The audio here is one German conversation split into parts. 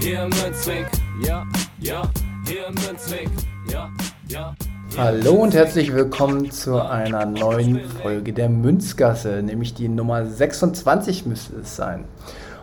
Hier im Münzweg, ja, ja, hier im Münzweg, ja, ja. Hallo und herzlich willkommen zu einer neuen Folge der Münzgasse, nämlich die Nummer 26 müsste es sein.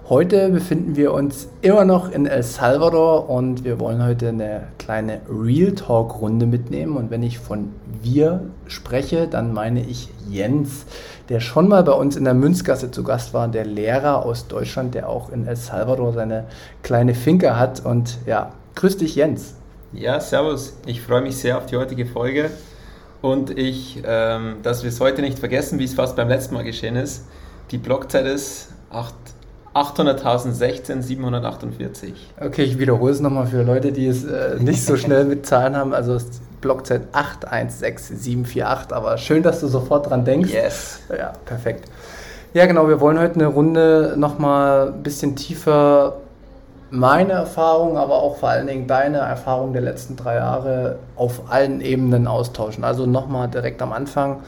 Heute befinden wir uns immer noch in El Salvador und wir wollen heute eine kleine Real Talk Runde mitnehmen. Und wenn ich von wir spreche, dann meine ich Jens, der schon mal bei uns in der Münzgasse zu Gast war, der Lehrer aus Deutschland, der auch in El Salvador seine kleine Finke hat. Und ja, grüß dich Jens. Ja, servus. Ich freue mich sehr auf die heutige Folge und ich, ähm, dass wir es heute nicht vergessen, wie es fast beim letzten Mal geschehen ist. Die Blockzeit ist 8 800.016 748. Okay, ich wiederhole es nochmal für Leute, die es äh, nicht so schnell mit Zahlen haben. Also es ist Blockzeit 816748, aber schön, dass du sofort dran denkst. Yes. Ja, perfekt. Ja, genau, wir wollen heute eine Runde nochmal ein bisschen tiefer meine Erfahrung, aber auch vor allen Dingen deine Erfahrung der letzten drei Jahre auf allen Ebenen austauschen. Also nochmal direkt am Anfang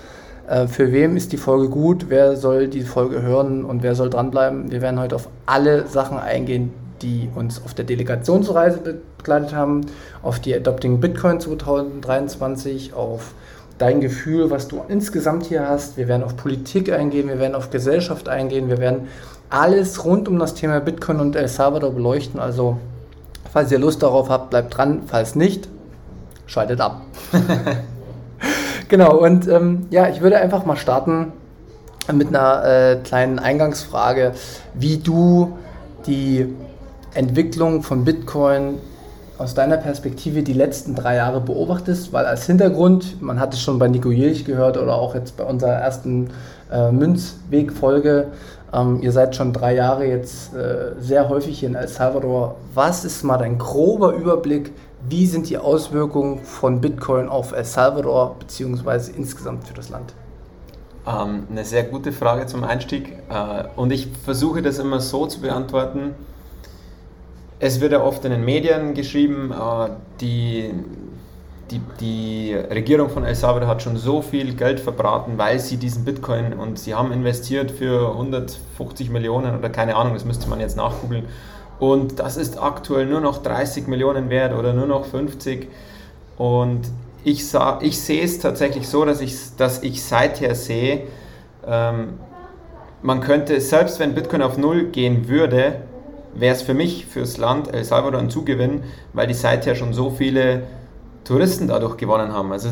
für wem ist die Folge gut, wer soll die Folge hören und wer soll dranbleiben. Wir werden heute auf alle Sachen eingehen, die uns auf der Delegationsreise begleitet haben, auf die Adopting Bitcoin 2023, auf dein Gefühl, was du insgesamt hier hast. Wir werden auf Politik eingehen, wir werden auf Gesellschaft eingehen, wir werden alles rund um das Thema Bitcoin und El Salvador beleuchten. Also, falls ihr Lust darauf habt, bleibt dran. Falls nicht, schaltet ab. Genau, und ähm, ja, ich würde einfach mal starten mit einer äh, kleinen Eingangsfrage, wie du die Entwicklung von Bitcoin aus deiner Perspektive die letzten drei Jahre beobachtest, weil als Hintergrund, man hat es schon bei Nico Jilch gehört oder auch jetzt bei unserer ersten äh, Münzweg-Folge, ähm, ihr seid schon drei Jahre jetzt äh, sehr häufig hier in El Salvador. Was ist mal dein grober Überblick, wie sind die Auswirkungen von Bitcoin auf El Salvador bzw. insgesamt für das Land? Ähm, eine sehr gute Frage zum Einstieg äh, und ich versuche das immer so zu beantworten. Es wird ja oft in den Medien geschrieben, äh, die, die, die Regierung von El Salvador hat schon so viel Geld verbraten, weil sie diesen Bitcoin und sie haben investiert für 150 Millionen oder keine Ahnung, das müsste man jetzt nachgoogeln und das ist aktuell nur noch 30 Millionen wert oder nur noch 50. Und ich, sah, ich sehe es tatsächlich so, dass ich, dass ich seither sehe, ähm, man könnte, selbst wenn Bitcoin auf Null gehen würde, wäre es für mich, fürs Land El Salvador ein Zugewinn, weil die seither schon so viele Touristen dadurch gewonnen haben. Also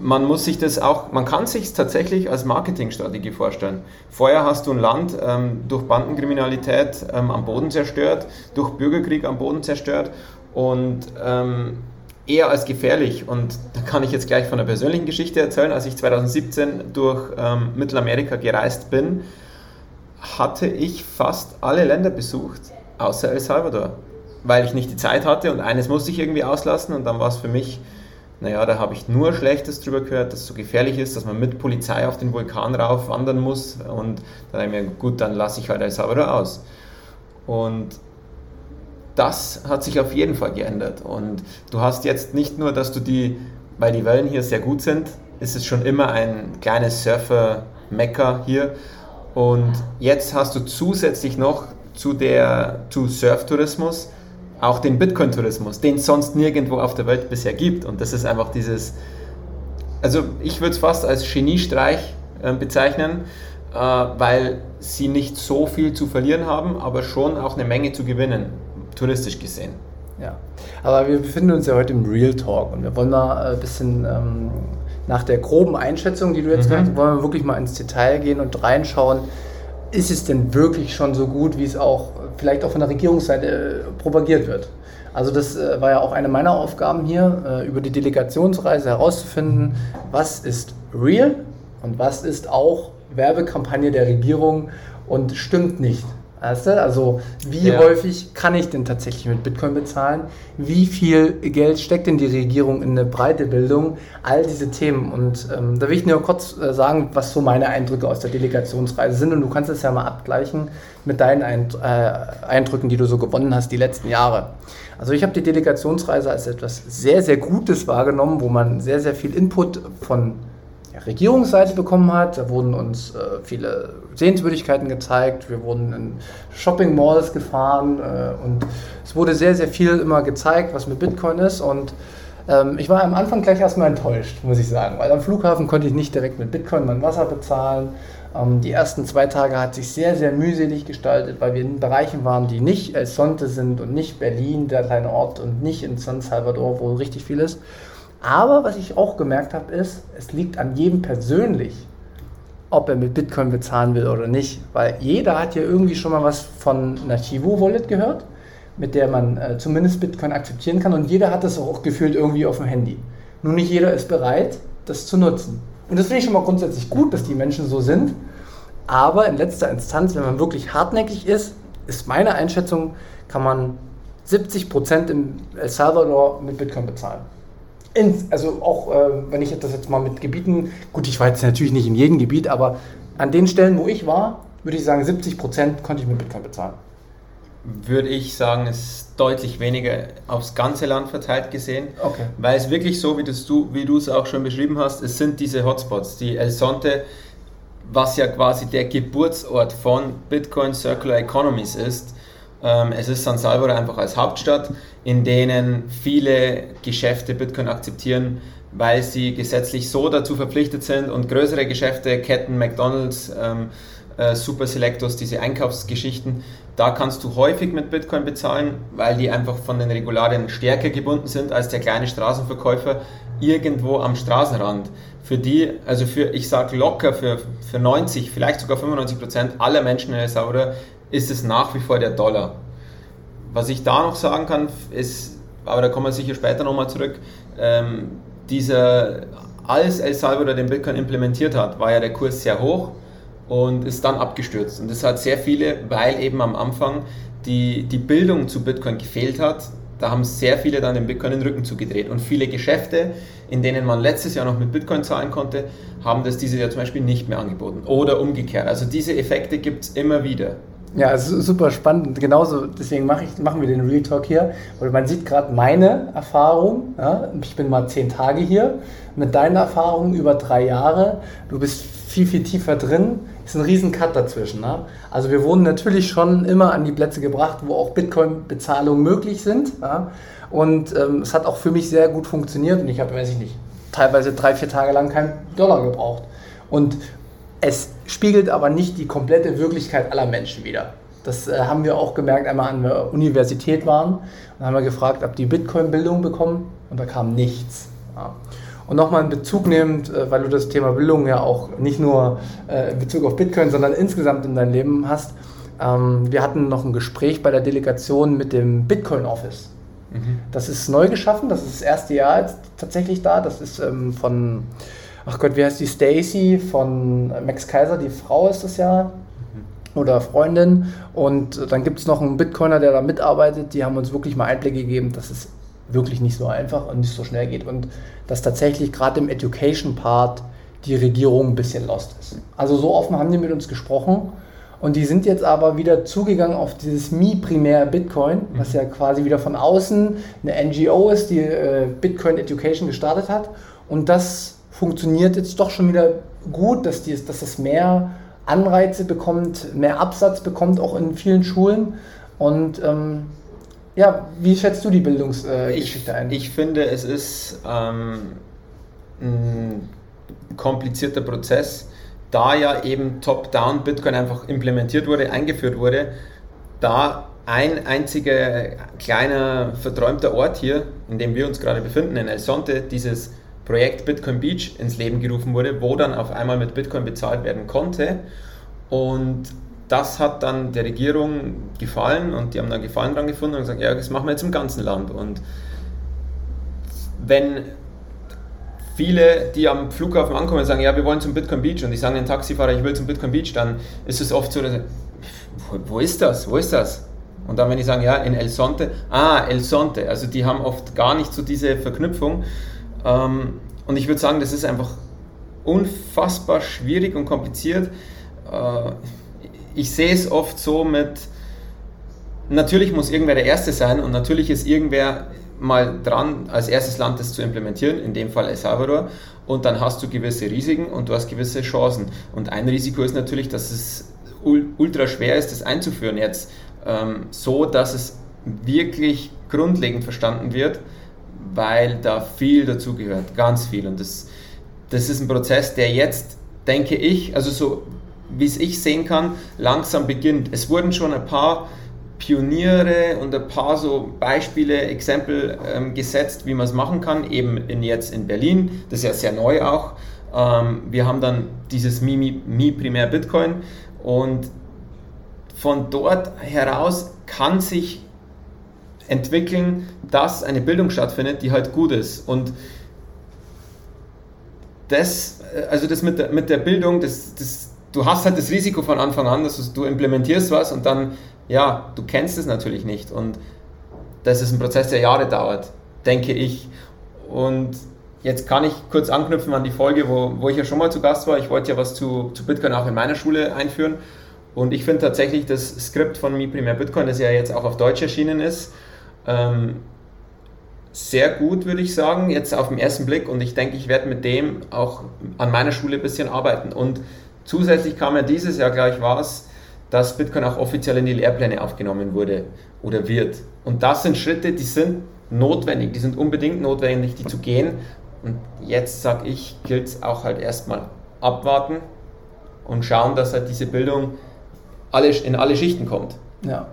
man muss sich das auch, man kann sich tatsächlich als Marketingstrategie vorstellen. Vorher hast du ein Land ähm, durch Bandenkriminalität ähm, am Boden zerstört, durch Bürgerkrieg am Boden zerstört und ähm, eher als gefährlich. Und da kann ich jetzt gleich von einer persönlichen Geschichte erzählen. Als ich 2017 durch ähm, Mittelamerika gereist bin, hatte ich fast alle Länder besucht, außer El Salvador, weil ich nicht die Zeit hatte und eines musste ich irgendwie auslassen und dann war es für mich naja, da habe ich nur Schlechtes drüber gehört, dass es so gefährlich ist, dass man mit Polizei auf den Vulkan rauf wandern muss. Und dann habe ich mir, gut, dann lasse ich halt El Salvador aus. Und das hat sich auf jeden Fall geändert. Und du hast jetzt nicht nur, dass du die, weil die Wellen hier sehr gut sind, ist es schon immer ein kleines Surfer-Mecker hier. Und jetzt hast du zusätzlich noch zu der zu Surftourismus auch den Bitcoin-Tourismus, den es sonst nirgendwo auf der Welt bisher gibt. Und das ist einfach dieses, also ich würde es fast als Geniestreich äh, bezeichnen, äh, weil sie nicht so viel zu verlieren haben, aber schon auch eine Menge zu gewinnen, touristisch gesehen. Ja, aber wir befinden uns ja heute im Real Talk und wir wollen mal ein bisschen ähm, nach der groben Einschätzung, die du jetzt mhm. hast, wollen wir wirklich mal ins Detail gehen und reinschauen, ist es denn wirklich schon so gut, wie es auch vielleicht auch von der Regierungsseite äh, propagiert wird? Also das äh, war ja auch eine meiner Aufgaben hier, äh, über die Delegationsreise herauszufinden, was ist real und was ist auch Werbekampagne der Regierung und stimmt nicht. Weißt du? Also wie ja. häufig kann ich denn tatsächlich mit Bitcoin bezahlen? Wie viel Geld steckt denn die Regierung in eine breite Bildung? All diese Themen. Und ähm, da will ich nur kurz äh, sagen, was so meine Eindrücke aus der Delegationsreise sind. Und du kannst es ja mal abgleichen mit deinen Eind äh, Eindrücken, die du so gewonnen hast die letzten Jahre. Also ich habe die Delegationsreise als etwas sehr, sehr Gutes wahrgenommen, wo man sehr, sehr viel Input von Regierungsseite bekommen hat. Da wurden uns äh, viele Sehenswürdigkeiten gezeigt, wir wurden in Shopping Malls gefahren äh, und es wurde sehr, sehr viel immer gezeigt, was mit Bitcoin ist. Und ähm, ich war am Anfang gleich erstmal enttäuscht, muss ich sagen, weil am Flughafen konnte ich nicht direkt mit Bitcoin mein Wasser bezahlen. Ähm, die ersten zwei Tage hat sich sehr, sehr mühselig gestaltet, weil wir in Bereichen waren, die nicht El Sonte sind und nicht Berlin, der kleine Ort, und nicht in San Salvador, wo richtig viel ist. Aber was ich auch gemerkt habe, ist, es liegt an jedem persönlich, ob er mit Bitcoin bezahlen will oder nicht. Weil jeder hat ja irgendwie schon mal was von einer Chivo Wallet gehört, mit der man äh, zumindest Bitcoin akzeptieren kann. Und jeder hat das auch gefühlt irgendwie auf dem Handy. Nur nicht jeder ist bereit, das zu nutzen. Und das finde ich schon mal grundsätzlich gut, dass die Menschen so sind. Aber in letzter Instanz, wenn man wirklich hartnäckig ist, ist meine Einschätzung, kann man 70 Prozent im El Salvador mit Bitcoin bezahlen. In, also auch, äh, wenn ich das jetzt mal mit Gebieten, gut, ich war jetzt natürlich nicht in jedem Gebiet, aber an den Stellen, wo ich war, würde ich sagen, 70 Prozent konnte ich mit Bitcoin bezahlen. Würde ich sagen, ist deutlich weniger aufs ganze Land verteilt gesehen. Okay. Weil es wirklich so, wie, das du, wie du es auch schon beschrieben hast, es sind diese Hotspots, die El Sonte, was ja quasi der Geburtsort von Bitcoin Circular Economies ist, es ist San Salvador einfach als Hauptstadt, in denen viele Geschäfte Bitcoin akzeptieren, weil sie gesetzlich so dazu verpflichtet sind und größere Geschäfte, Ketten, McDonalds, ähm, äh, Super Selectos, diese Einkaufsgeschichten, da kannst du häufig mit Bitcoin bezahlen, weil die einfach von den Regularien stärker gebunden sind als der kleine Straßenverkäufer irgendwo am Straßenrand. Für die, also für, ich sage locker, für, für 90, vielleicht sogar 95 Prozent aller Menschen in El Salvador ist es nach wie vor der Dollar. Was ich da noch sagen kann, ist, aber da kommen wir sicher später nochmal zurück, ähm, dieser, als El Salvador den Bitcoin implementiert hat, war ja der Kurs sehr hoch und ist dann abgestürzt. Und das hat sehr viele, weil eben am Anfang die, die Bildung zu Bitcoin gefehlt hat, da haben sehr viele dann den Bitcoin den Rücken zugedreht. Und viele Geschäfte, in denen man letztes Jahr noch mit Bitcoin zahlen konnte, haben das dieses Jahr zum Beispiel nicht mehr angeboten. Oder umgekehrt. Also diese Effekte gibt es immer wieder. Ja, super spannend. Genauso, deswegen mach ich, machen wir den Real Talk hier. Weil man sieht gerade meine Erfahrung. Ja, ich bin mal zehn Tage hier. Mit deinen Erfahrungen über drei Jahre. Du bist viel, viel tiefer drin. Ist ein riesen Cut dazwischen. Ne? Also wir wurden natürlich schon immer an die Plätze gebracht, wo auch Bitcoin-Bezahlungen möglich sind. Ja? Und ähm, es hat auch für mich sehr gut funktioniert. Und ich habe, weiß ich nicht, teilweise drei, vier Tage lang keinen Dollar gebraucht. Und es spiegelt aber nicht die komplette Wirklichkeit aller Menschen wider. Das äh, haben wir auch gemerkt, einmal an der Universität waren und haben wir gefragt, ob die Bitcoin-Bildung bekommen und da kam nichts. Ja. Und nochmal in Bezug nehmend, äh, weil du das Thema Bildung ja auch nicht nur äh, in Bezug auf Bitcoin, sondern insgesamt in deinem Leben hast. Ähm, wir hatten noch ein Gespräch bei der Delegation mit dem Bitcoin Office. Mhm. Das ist neu geschaffen, das ist das erste Jahr jetzt tatsächlich da. Das ist ähm, von ach Gott, wie heißt die Stacy von Max Kaiser, die Frau ist das ja oder Freundin. Und dann gibt es noch einen Bitcoiner, der da mitarbeitet. Die haben uns wirklich mal Einblicke gegeben, dass es wirklich nicht so einfach und nicht so schnell geht. Und dass tatsächlich gerade im Education-Part die Regierung ein bisschen lost ist. Also so offen haben die mit uns gesprochen. Und die sind jetzt aber wieder zugegangen auf dieses Mi Primär Bitcoin, was ja quasi wieder von außen eine NGO ist, die äh, Bitcoin Education gestartet hat. Und das funktioniert jetzt doch schon wieder gut, dass, die, dass das mehr Anreize bekommt, mehr Absatz bekommt, auch in vielen Schulen. Und ähm, ja, wie schätzt du die Bildungsgeschichte äh, ein? Ich finde, es ist ähm, ein komplizierter Prozess, da ja eben Top-Down Bitcoin einfach implementiert wurde, eingeführt wurde, da ein einziger kleiner verträumter Ort hier, in dem wir uns gerade befinden, in El Sonte, dieses Projekt Bitcoin Beach ins Leben gerufen wurde, wo dann auf einmal mit Bitcoin bezahlt werden konnte. Und das hat dann der Regierung gefallen und die haben dann Gefallen dran gefunden und gesagt, ja, das machen wir jetzt im ganzen Land. Und wenn viele, die am Flughafen ankommen, sagen, ja, wir wollen zum Bitcoin Beach und die sagen den Taxifahrer, ich will zum Bitcoin Beach, dann ist es oft so, dass wo, wo ist das? Wo ist das? Und dann, wenn ich sagen, ja, in El Sonte, ah, El Sonte, also die haben oft gar nicht so diese Verknüpfung. Ähm, und ich würde sagen, das ist einfach unfassbar schwierig und kompliziert. Äh, ich sehe es oft so mit, natürlich muss irgendwer der Erste sein und natürlich ist irgendwer mal dran, als erstes Land das zu implementieren, in dem Fall El Salvador, und dann hast du gewisse Risiken und du hast gewisse Chancen. Und ein Risiko ist natürlich, dass es ultra schwer ist, das einzuführen jetzt, ähm, so dass es wirklich grundlegend verstanden wird, weil da viel dazugehört, ganz viel. Und das, das ist ein Prozess, der jetzt, denke ich, also so wie es ich sehen kann, langsam beginnt. Es wurden schon ein paar Pioniere und ein paar so Beispiele, Exempel ähm, gesetzt, wie man es machen kann, eben in, jetzt in Berlin, das ist ja sehr neu auch. Ähm, wir haben dann dieses Mi, Mi, Primär Bitcoin und von dort heraus kann sich entwickeln, dass eine Bildung stattfindet, die halt gut ist. Und das, äh, also das mit der, mit der Bildung, das, das, du hast halt das Risiko von Anfang an, dass du implementierst was und dann ja, du kennst es natürlich nicht. Und das ist ein Prozess, der Jahre dauert, denke ich. Und jetzt kann ich kurz anknüpfen an die Folge, wo, wo ich ja schon mal zu Gast war. Ich wollte ja was zu, zu Bitcoin auch in meiner Schule einführen. Und ich finde tatsächlich das Skript von Mi Primär Bitcoin, das ja jetzt auch auf Deutsch erschienen ist, ähm, sehr gut, würde ich sagen, jetzt auf den ersten Blick. Und ich denke, ich werde mit dem auch an meiner Schule ein bisschen arbeiten. Und zusätzlich kam ja dieses Jahr gleich was, dass Bitcoin auch offiziell in die Lehrpläne aufgenommen wurde oder wird. Und das sind Schritte, die sind notwendig, die sind unbedingt notwendig, die zu gehen. Und jetzt sage ich, gilt es auch halt erstmal abwarten und schauen, dass halt diese Bildung alle, in alle Schichten kommt. Ja,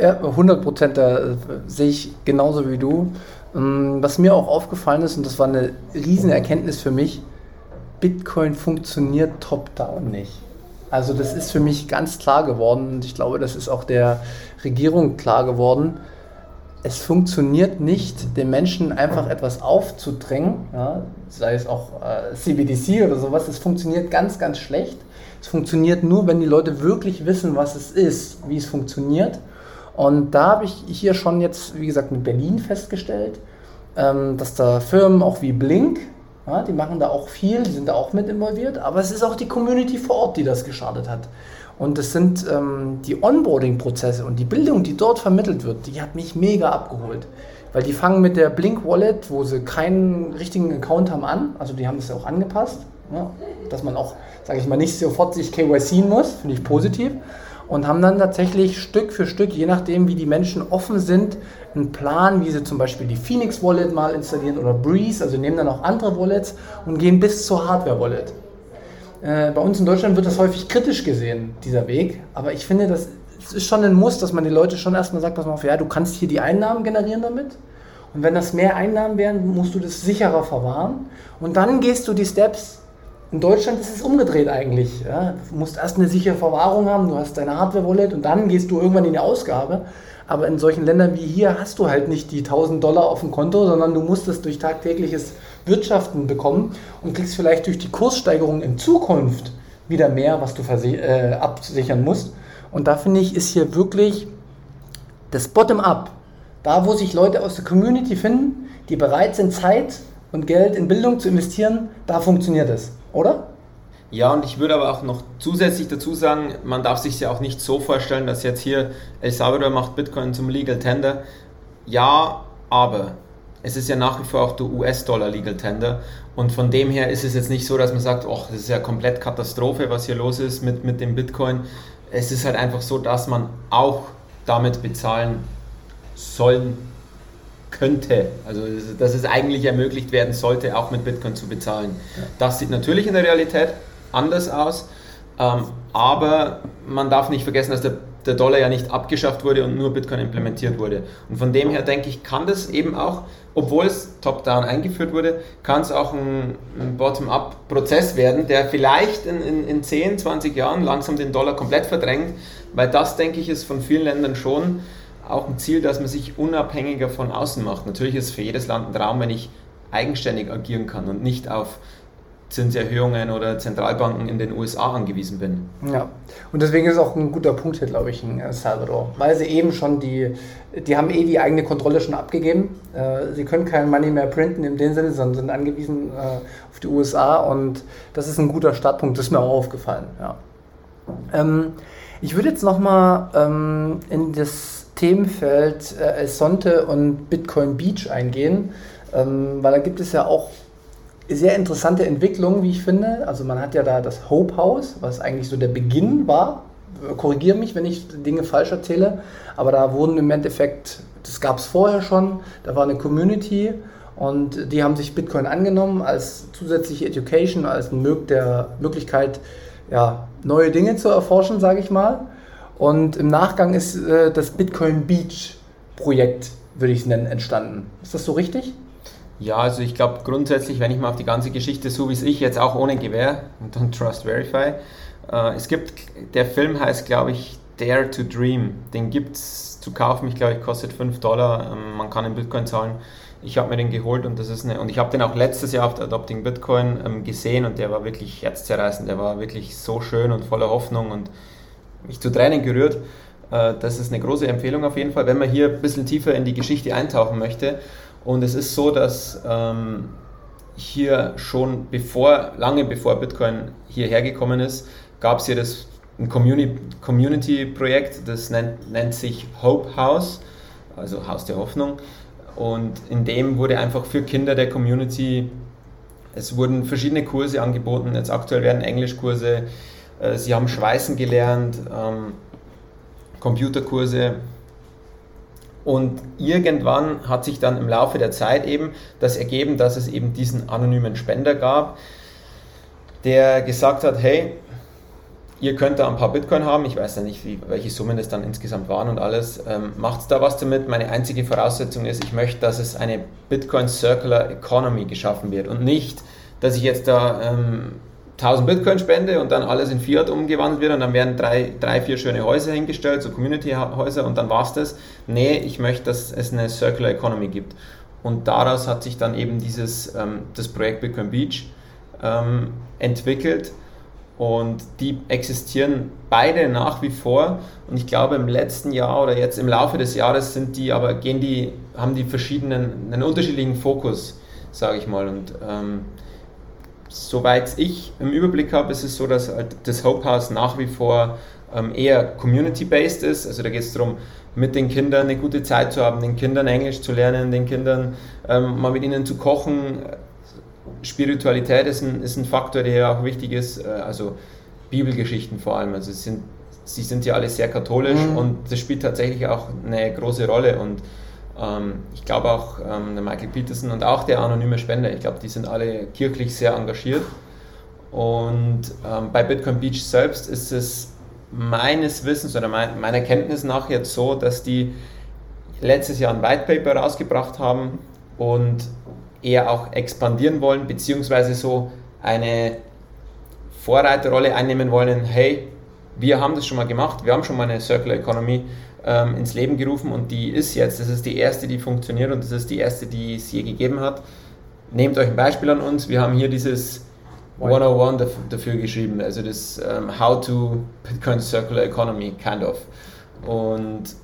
ja 100 Prozent, da äh, sehe ich genauso wie du. Ähm, was mir auch aufgefallen ist, und das war eine riesen Erkenntnis für mich, Bitcoin funktioniert top-down nicht. Also das ist für mich ganz klar geworden und ich glaube, das ist auch der Regierung klar geworden. Es funktioniert nicht, den Menschen einfach etwas aufzudrängen, ja, sei es auch äh, CBDC oder sowas. Es funktioniert ganz, ganz schlecht. Es funktioniert nur, wenn die Leute wirklich wissen, was es ist, wie es funktioniert. Und da habe ich hier schon jetzt, wie gesagt, mit Berlin festgestellt, ähm, dass da Firmen auch wie Blink, ja, die machen da auch viel, die sind da auch mit involviert, aber es ist auch die Community vor Ort, die das gestartet hat. Und es sind ähm, die Onboarding-Prozesse und die Bildung, die dort vermittelt wird, die hat mich mega abgeholt. Weil die fangen mit der Blink Wallet, wo sie keinen richtigen Account haben, an. Also die haben es ja auch angepasst, ja, dass man auch, sage ich mal, nicht sofort sich KYC muss, finde ich positiv und haben dann tatsächlich Stück für Stück, je nachdem wie die Menschen offen sind, einen Plan, wie sie zum Beispiel die Phoenix Wallet mal installieren oder Breeze, also nehmen dann auch andere Wallets und gehen bis zur Hardware Wallet. Äh, bei uns in Deutschland wird das häufig kritisch gesehen, dieser Weg, aber ich finde, das ist schon ein Muss, dass man die Leute schon erstmal sagt, pass mal auf, ja, du kannst hier die Einnahmen generieren damit und wenn das mehr Einnahmen wären, musst du das sicherer verwahren und dann gehst du die Steps in Deutschland ist es umgedreht eigentlich. Ja. Du musst erst eine sichere Verwahrung haben, du hast deine Hardware-Wallet und dann gehst du irgendwann in die Ausgabe. Aber in solchen Ländern wie hier hast du halt nicht die 1000 Dollar auf dem Konto, sondern du musst es durch tagtägliches Wirtschaften bekommen und kriegst vielleicht durch die Kurssteigerung in Zukunft wieder mehr, was du äh, absichern musst. Und da finde ich, ist hier wirklich das Bottom-up. Da, wo sich Leute aus der Community finden, die bereit sind, Zeit und Geld in Bildung zu investieren, da funktioniert es oder? Ja, und ich würde aber auch noch zusätzlich dazu sagen, man darf sich ja auch nicht so vorstellen, dass jetzt hier El Salvador macht Bitcoin zum Legal Tender. Ja, aber es ist ja nach wie vor auch der US-Dollar Legal Tender. Und von dem her ist es jetzt nicht so, dass man sagt, oh, das ist ja komplett Katastrophe, was hier los ist mit, mit dem Bitcoin. Es ist halt einfach so, dass man auch damit bezahlen sollen könnte. Also dass es eigentlich ermöglicht werden sollte, auch mit Bitcoin zu bezahlen. Ja. Das sieht natürlich in der Realität anders aus, ähm, aber man darf nicht vergessen, dass der, der, Dollar ja nicht abgeschafft wurde und nur Bitcoin implementiert wurde. Und von dem her denke ich, kann das eben auch, obwohl es top-down eingeführt wurde, kann es auch ein, ein Bottom-up-Prozess werden, der vielleicht in, in, in 10, 20 Jahren langsam den Dollar komplett verdrängt, weil das, denke ich, ist von vielen Ländern schon auch ein Ziel, dass man sich unabhängiger von außen macht. Natürlich ist für jedes Land ein Traum, wenn ich eigenständig agieren kann und nicht auf Zinserhöhungen oder Zentralbanken in den USA angewiesen bin. Ja, und deswegen ist es auch ein guter Punkt hier, glaube ich, in Salvador, weil sie eben schon die, die haben eh die eigene Kontrolle schon abgegeben. Äh, sie können kein Money mehr printen in dem Sinne, sondern sind angewiesen äh, auf die USA und das ist ein guter Startpunkt, das ist mir auch aufgefallen. Ja. Ähm, ich würde jetzt nochmal ähm, in das Themenfeld äh, El Sonte und Bitcoin Beach eingehen, ähm, weil da gibt es ja auch sehr interessante Entwicklung, wie ich finde. Also man hat ja da das Hope House, was eigentlich so der Beginn war. Korrigiere mich, wenn ich Dinge falsch erzähle, aber da wurden im Endeffekt, das gab es vorher schon, da war eine Community und die haben sich Bitcoin angenommen als zusätzliche Education, als der Möglichkeit, ja, neue Dinge zu erforschen, sage ich mal. Und im Nachgang ist äh, das Bitcoin Beach Projekt, würde ich es nennen, entstanden. Ist das so richtig? Ja, also ich glaube grundsätzlich, wenn ich mal auf die ganze Geschichte, so wie es ich jetzt auch ohne Gewehr, Don't Trust Verify, äh, es gibt, der Film heißt, glaube ich, Dare to Dream. Den gibt es zu kaufen, ich glaube, ich kostet 5 Dollar, ähm, man kann in Bitcoin zahlen. Ich habe mir den geholt und das ist eine, und ich habe den auch letztes Jahr auf der Adopting Bitcoin ähm, gesehen und der war wirklich herzzerreißend, der war wirklich so schön und voller Hoffnung und mich zu Tränen gerührt. Äh, das ist eine große Empfehlung auf jeden Fall, wenn man hier ein bisschen tiefer in die Geschichte eintauchen möchte. Und es ist so, dass ähm, hier schon bevor, lange bevor Bitcoin hierher gekommen ist, gab es hier das ein Community-Projekt, das nennt, nennt sich Hope House, also Haus der Hoffnung. Und in dem wurde einfach für Kinder der Community, es wurden verschiedene Kurse angeboten. Jetzt aktuell werden Englischkurse, sie haben Schweißen gelernt, ähm, Computerkurse, und irgendwann hat sich dann im Laufe der Zeit eben das ergeben, dass es eben diesen anonymen Spender gab, der gesagt hat, hey, ihr könnt da ein paar Bitcoin haben, ich weiß ja nicht, wie, welche Summen es dann insgesamt waren und alles, ähm, macht da was damit. Meine einzige Voraussetzung ist, ich möchte, dass es eine Bitcoin Circular Economy geschaffen wird und nicht, dass ich jetzt da ähm, 1000 Bitcoin spende und dann alles in Fiat umgewandelt wird und dann werden drei, drei vier schöne Häuser hingestellt, so Community-Häuser und dann war es das. Nee, ich möchte, dass es eine Circular Economy gibt. Und daraus hat sich dann eben dieses, ähm, das Projekt Bitcoin Beach ähm, entwickelt und die existieren beide nach wie vor und ich glaube im letzten Jahr oder jetzt im Laufe des Jahres sind die aber gehen die haben die verschiedenen einen unterschiedlichen Fokus sage ich mal und ähm, soweit ich im Überblick habe, ist es so, dass halt das Hope House nach wie vor ähm, eher community-based ist. Also da geht es darum, mit den Kindern eine gute Zeit zu haben, den Kindern Englisch zu lernen, den Kindern ähm, mal mit ihnen zu kochen. Spiritualität ist ein, ist ein Faktor, der ja auch wichtig ist. Äh, also Bibelgeschichten vor allem. Also sind, sie sind ja alle sehr katholisch mhm. und das spielt tatsächlich auch eine große Rolle. Und ich glaube auch ähm, der Michael Peterson und auch der anonyme Spender, ich glaube, die sind alle kirchlich sehr engagiert. Und ähm, bei Bitcoin Beach selbst ist es meines Wissens oder meiner Kenntnis nach jetzt so, dass die letztes Jahr ein White Paper rausgebracht haben und eher auch expandieren wollen, beziehungsweise so eine Vorreiterrolle einnehmen wollen, hey, wir haben das schon mal gemacht, wir haben schon mal eine Circular Economy ähm, ins Leben gerufen und die ist jetzt, das ist die erste, die funktioniert und das ist die erste, die es je gegeben hat. Nehmt euch ein Beispiel an uns, wir haben hier dieses 101 dafür geschrieben, also das ähm, How to Bitcoin Circular Economy, kind of. Und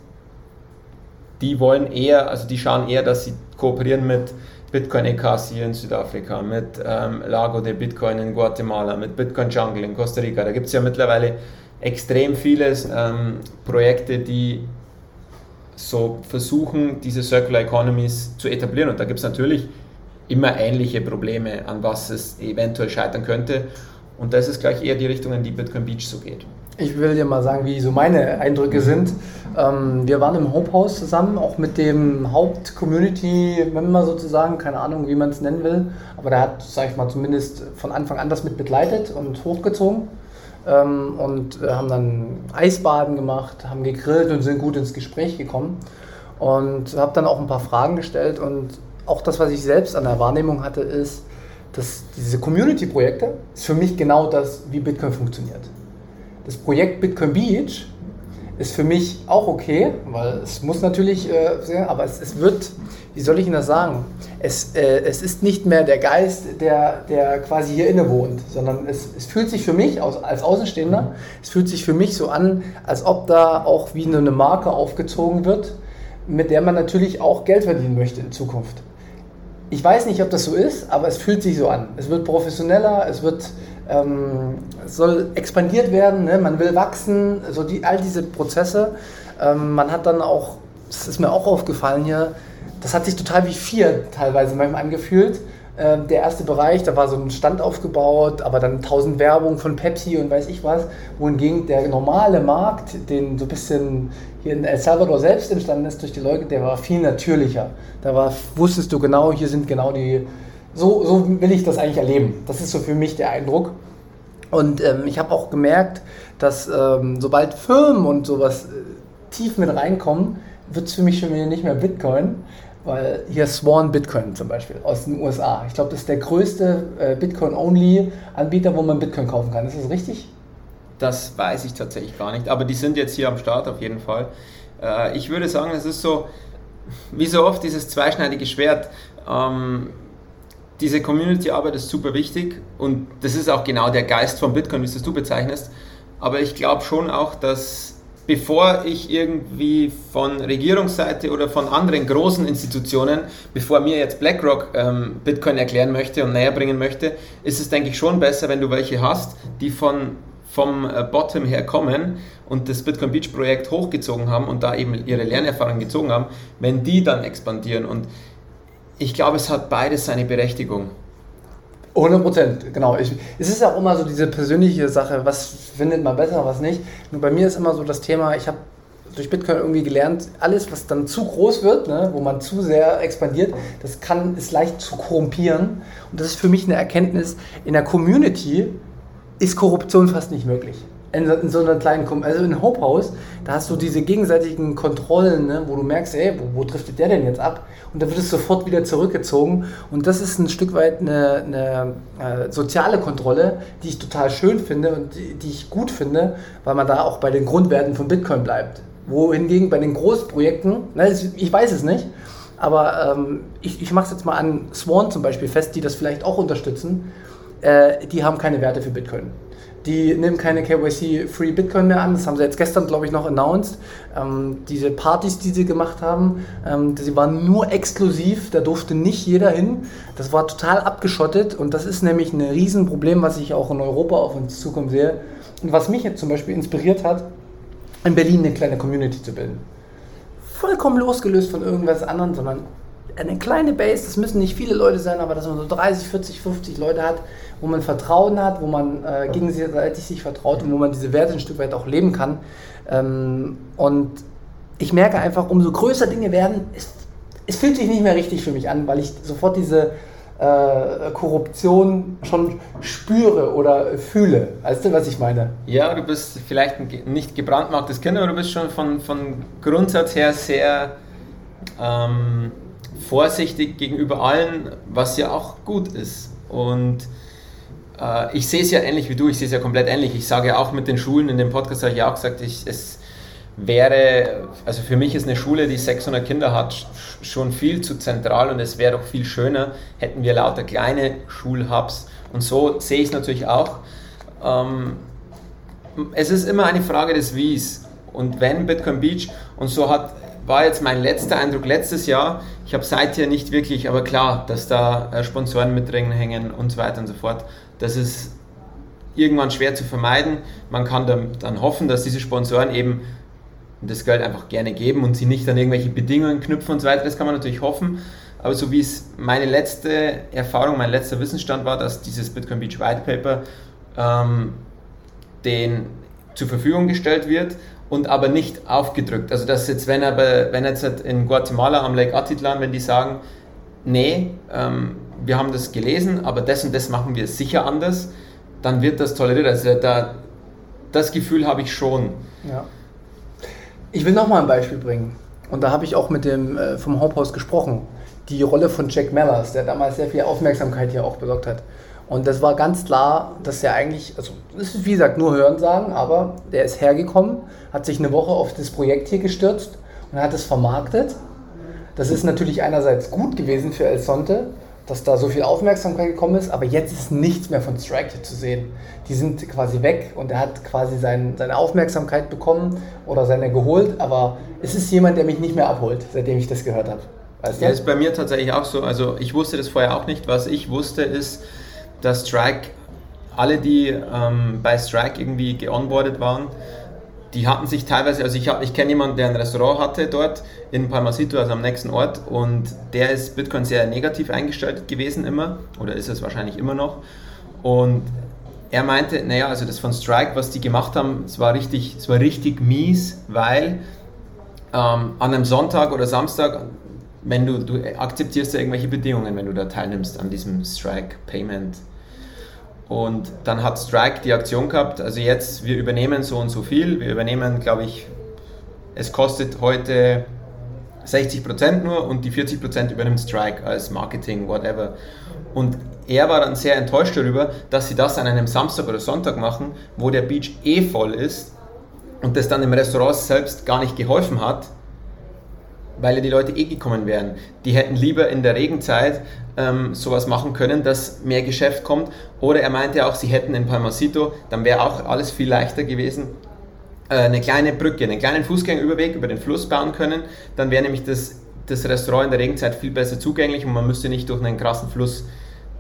die wollen eher, also die schauen eher, dass sie kooperieren mit Bitcoin EKs hier in Südafrika, mit ähm, Lago de Bitcoin in Guatemala, mit Bitcoin Jungle in Costa Rica. Da gibt es ja mittlerweile extrem viele ähm, Projekte, die so versuchen, diese Circular Economies zu etablieren. Und da gibt es natürlich immer ähnliche Probleme, an was es eventuell scheitern könnte. Und das ist gleich eher die Richtung, in die Bitcoin Beach so geht. Ich will dir mal sagen, wie so meine Eindrücke sind. Ähm, wir waren im Hope House zusammen, auch mit dem Haupt-Community-Member sozusagen, keine Ahnung, wie man es nennen will. Aber der hat, sag ich mal, zumindest von Anfang an das mit begleitet und hochgezogen ähm, und äh, haben dann Eisbaden gemacht, haben gegrillt und sind gut ins Gespräch gekommen. Und habe dann auch ein paar Fragen gestellt und auch das, was ich selbst an der Wahrnehmung hatte, ist, dass diese Community-Projekte ist für mich genau das, wie Bitcoin funktioniert. Das Projekt Bitcoin Beach ist für mich auch okay, weil es muss natürlich, äh, aber es, es, wird, wie soll ich Ihnen das sagen? Es, äh, es ist nicht mehr der Geist, der, der quasi hier inne wohnt, sondern es, es fühlt sich für mich aus, als Außenstehender, es fühlt sich für mich so an, als ob da auch wie eine Marke aufgezogen wird, mit der man natürlich auch Geld verdienen möchte in Zukunft. Ich weiß nicht, ob das so ist, aber es fühlt sich so an. Es wird professioneller, es wird ähm, soll expandiert werden, ne? man will wachsen, so die, all diese Prozesse. Ähm, man hat dann auch, das ist mir auch aufgefallen hier, das hat sich total wie vier teilweise manchmal angefühlt. Ähm, der erste Bereich, da war so ein Stand aufgebaut, aber dann tausend Werbung von Pepsi und weiß ich was. Wohingegen der normale Markt, den so ein bisschen hier in El Salvador selbst entstanden ist durch die Leute, der war viel natürlicher. Da war, wusstest du genau, hier sind genau die, so, so will ich das eigentlich erleben. Das ist so für mich der Eindruck. Und ähm, ich habe auch gemerkt, dass ähm, sobald Firmen und sowas äh, tief mit reinkommen, wird es für mich schon wieder nicht mehr Bitcoin, weil hier Swan Bitcoin zum Beispiel aus den USA. Ich glaube, das ist der größte äh, Bitcoin-Only-Anbieter, wo man Bitcoin kaufen kann. Ist das richtig? Das weiß ich tatsächlich gar nicht, aber die sind jetzt hier am Start auf jeden Fall. Äh, ich würde sagen, es ist so, wie so oft dieses zweischneidige Schwert. Ähm, diese Community-Arbeit ist super wichtig und das ist auch genau der Geist von Bitcoin, wie es du bezeichnest. Aber ich glaube schon auch, dass bevor ich irgendwie von Regierungsseite oder von anderen großen Institutionen, bevor mir jetzt BlackRock ähm, Bitcoin erklären möchte und näher bringen möchte, ist es, denke ich, schon besser, wenn du welche hast, die von, vom äh, Bottom her kommen und das Bitcoin Beach Projekt hochgezogen haben und da eben ihre Lernerfahrung gezogen haben, wenn die dann expandieren. Und ich glaube, es hat beides seine Berechtigung. 100 Prozent, genau. Ich, es ist auch immer so diese persönliche Sache, was findet man besser, was nicht. Nur bei mir ist immer so das Thema, ich habe durch Bitcoin irgendwie gelernt, alles, was dann zu groß wird, ne, wo man zu sehr expandiert, das kann, ist leicht zu korrumpieren. Und das ist für mich eine Erkenntnis, in der Community ist Korruption fast nicht möglich in, in so einer kleinen, also in Hope House, da hast du diese gegenseitigen Kontrollen, ne, wo du merkst, ey, wo, wo driftet der denn jetzt ab? Und da wird es sofort wieder zurückgezogen. Und das ist ein Stück weit eine, eine äh, soziale Kontrolle, die ich total schön finde und die, die ich gut finde, weil man da auch bei den Grundwerten von Bitcoin bleibt. Wohingegen bei den Großprojekten, ne, ich weiß es nicht, aber ähm, ich, ich mache es jetzt mal an Swan zum Beispiel fest, die das vielleicht auch unterstützen. Äh, die haben keine Werte für Bitcoin. Die nehmen keine KYC-Free Bitcoin mehr an. Das haben sie jetzt gestern, glaube ich, noch announced. Ähm, diese Partys, die sie gemacht haben, ähm, sie waren nur exklusiv. Da durfte nicht jeder hin. Das war total abgeschottet. Und das ist nämlich ein Riesenproblem, was ich auch in Europa auf uns zukommen sehe. Und was mich jetzt zum Beispiel inspiriert hat, in Berlin eine kleine Community zu bilden. Vollkommen losgelöst von irgendwas anderem, sondern eine kleine Base, das müssen nicht viele Leute sein, aber dass man so 30, 40, 50 Leute hat, wo man Vertrauen hat, wo man äh, gegenseitig sich vertraut und wo man diese Werte ein Stück weit auch leben kann. Ähm, und ich merke einfach, umso größer Dinge werden, es, es, fühlt sich nicht mehr richtig für mich an, weil ich sofort diese äh, Korruption schon spüre oder fühle. Weißt du, was ich meine? Ja, du bist vielleicht ein nicht gebrandmarktes Kind, aber du bist schon von, von Grundsatz her sehr ähm, vorsichtig gegenüber allen, was ja auch gut ist. Und äh, ich sehe es ja ähnlich wie du, ich sehe es ja komplett ähnlich. Ich sage ja auch mit den Schulen, in dem Podcast habe ich ja auch gesagt, ich, es wäre, also für mich ist eine Schule, die 600 Kinder hat, schon viel zu zentral und es wäre doch viel schöner, hätten wir lauter kleine Schulhubs. Und so sehe ich es natürlich auch. Ähm, es ist immer eine Frage des Wies. Und wenn Bitcoin Beach, und so hat war jetzt mein letzter Eindruck letztes Jahr. Ich habe seither nicht wirklich, aber klar, dass da äh, Sponsoren mit drin hängen und so weiter und so fort. Das ist irgendwann schwer zu vermeiden. Man kann dann hoffen, dass diese Sponsoren eben das Geld einfach gerne geben und sie nicht an irgendwelche Bedingungen knüpfen und so weiter. Das kann man natürlich hoffen. Aber so wie es meine letzte Erfahrung, mein letzter Wissensstand war, dass dieses Bitcoin Beach White Paper ähm, den zur Verfügung gestellt wird und aber nicht aufgedrückt. Also dass jetzt, wenn, aber, wenn jetzt in Guatemala am Lake Atitlan, wenn die sagen, nee, ähm, wir haben das gelesen, aber das und das machen wir sicher anders, dann wird das toleriert. Also da, das Gefühl habe ich schon. Ja. Ich will nochmal ein Beispiel bringen. Und da habe ich auch mit dem äh, vom House gesprochen. Die Rolle von Jack Mellers, der damals sehr viel Aufmerksamkeit hier auch besorgt hat. Und das war ganz klar, dass er eigentlich, also das ist wie gesagt nur Hören sagen, aber der ist hergekommen, hat sich eine Woche auf das Projekt hier gestürzt und hat es vermarktet. Das ist natürlich einerseits gut gewesen für El Sonte, dass da so viel Aufmerksamkeit gekommen ist, aber jetzt ist nichts mehr von Strike zu sehen. Die sind quasi weg und er hat quasi sein, seine Aufmerksamkeit bekommen oder seine geholt, aber es ist jemand, der mich nicht mehr abholt, seitdem ich das gehört habe. Weißt du? Ja, ist bei mir tatsächlich auch so. Also ich wusste das vorher auch nicht. Was ich wusste ist, dass Strike, alle die ähm, bei Strike irgendwie geonboardet waren, die hatten sich teilweise, also ich, ich kenne jemanden, der ein Restaurant hatte dort in Palmasito, also am nächsten Ort, und der ist Bitcoin sehr negativ eingestellt gewesen immer, oder ist es wahrscheinlich immer noch. Und er meinte, naja, also das von Strike, was die gemacht haben, es war richtig, es war richtig mies, weil ähm, an einem Sonntag oder Samstag, wenn du, du akzeptierst ja irgendwelche Bedingungen, wenn du da teilnimmst an diesem Strike Payment und dann hat Strike die Aktion gehabt, also jetzt, wir übernehmen so und so viel, wir übernehmen, glaube ich, es kostet heute 60% nur und die 40% übernimmt Strike als Marketing, whatever. Und er war dann sehr enttäuscht darüber, dass sie das an einem Samstag oder Sonntag machen, wo der Beach eh voll ist und das dann im Restaurant selbst gar nicht geholfen hat, weil ja die Leute eh gekommen wären. Die hätten lieber in der Regenzeit ähm, sowas machen können, dass mehr Geschäft kommt. Oder er meinte auch, sie hätten in Palmasito, dann wäre auch alles viel leichter gewesen, äh, eine kleine Brücke, einen kleinen Fußgängerüberweg über den Fluss bauen können. Dann wäre nämlich das, das Restaurant in der Regenzeit viel besser zugänglich und man müsste nicht durch einen krassen Fluss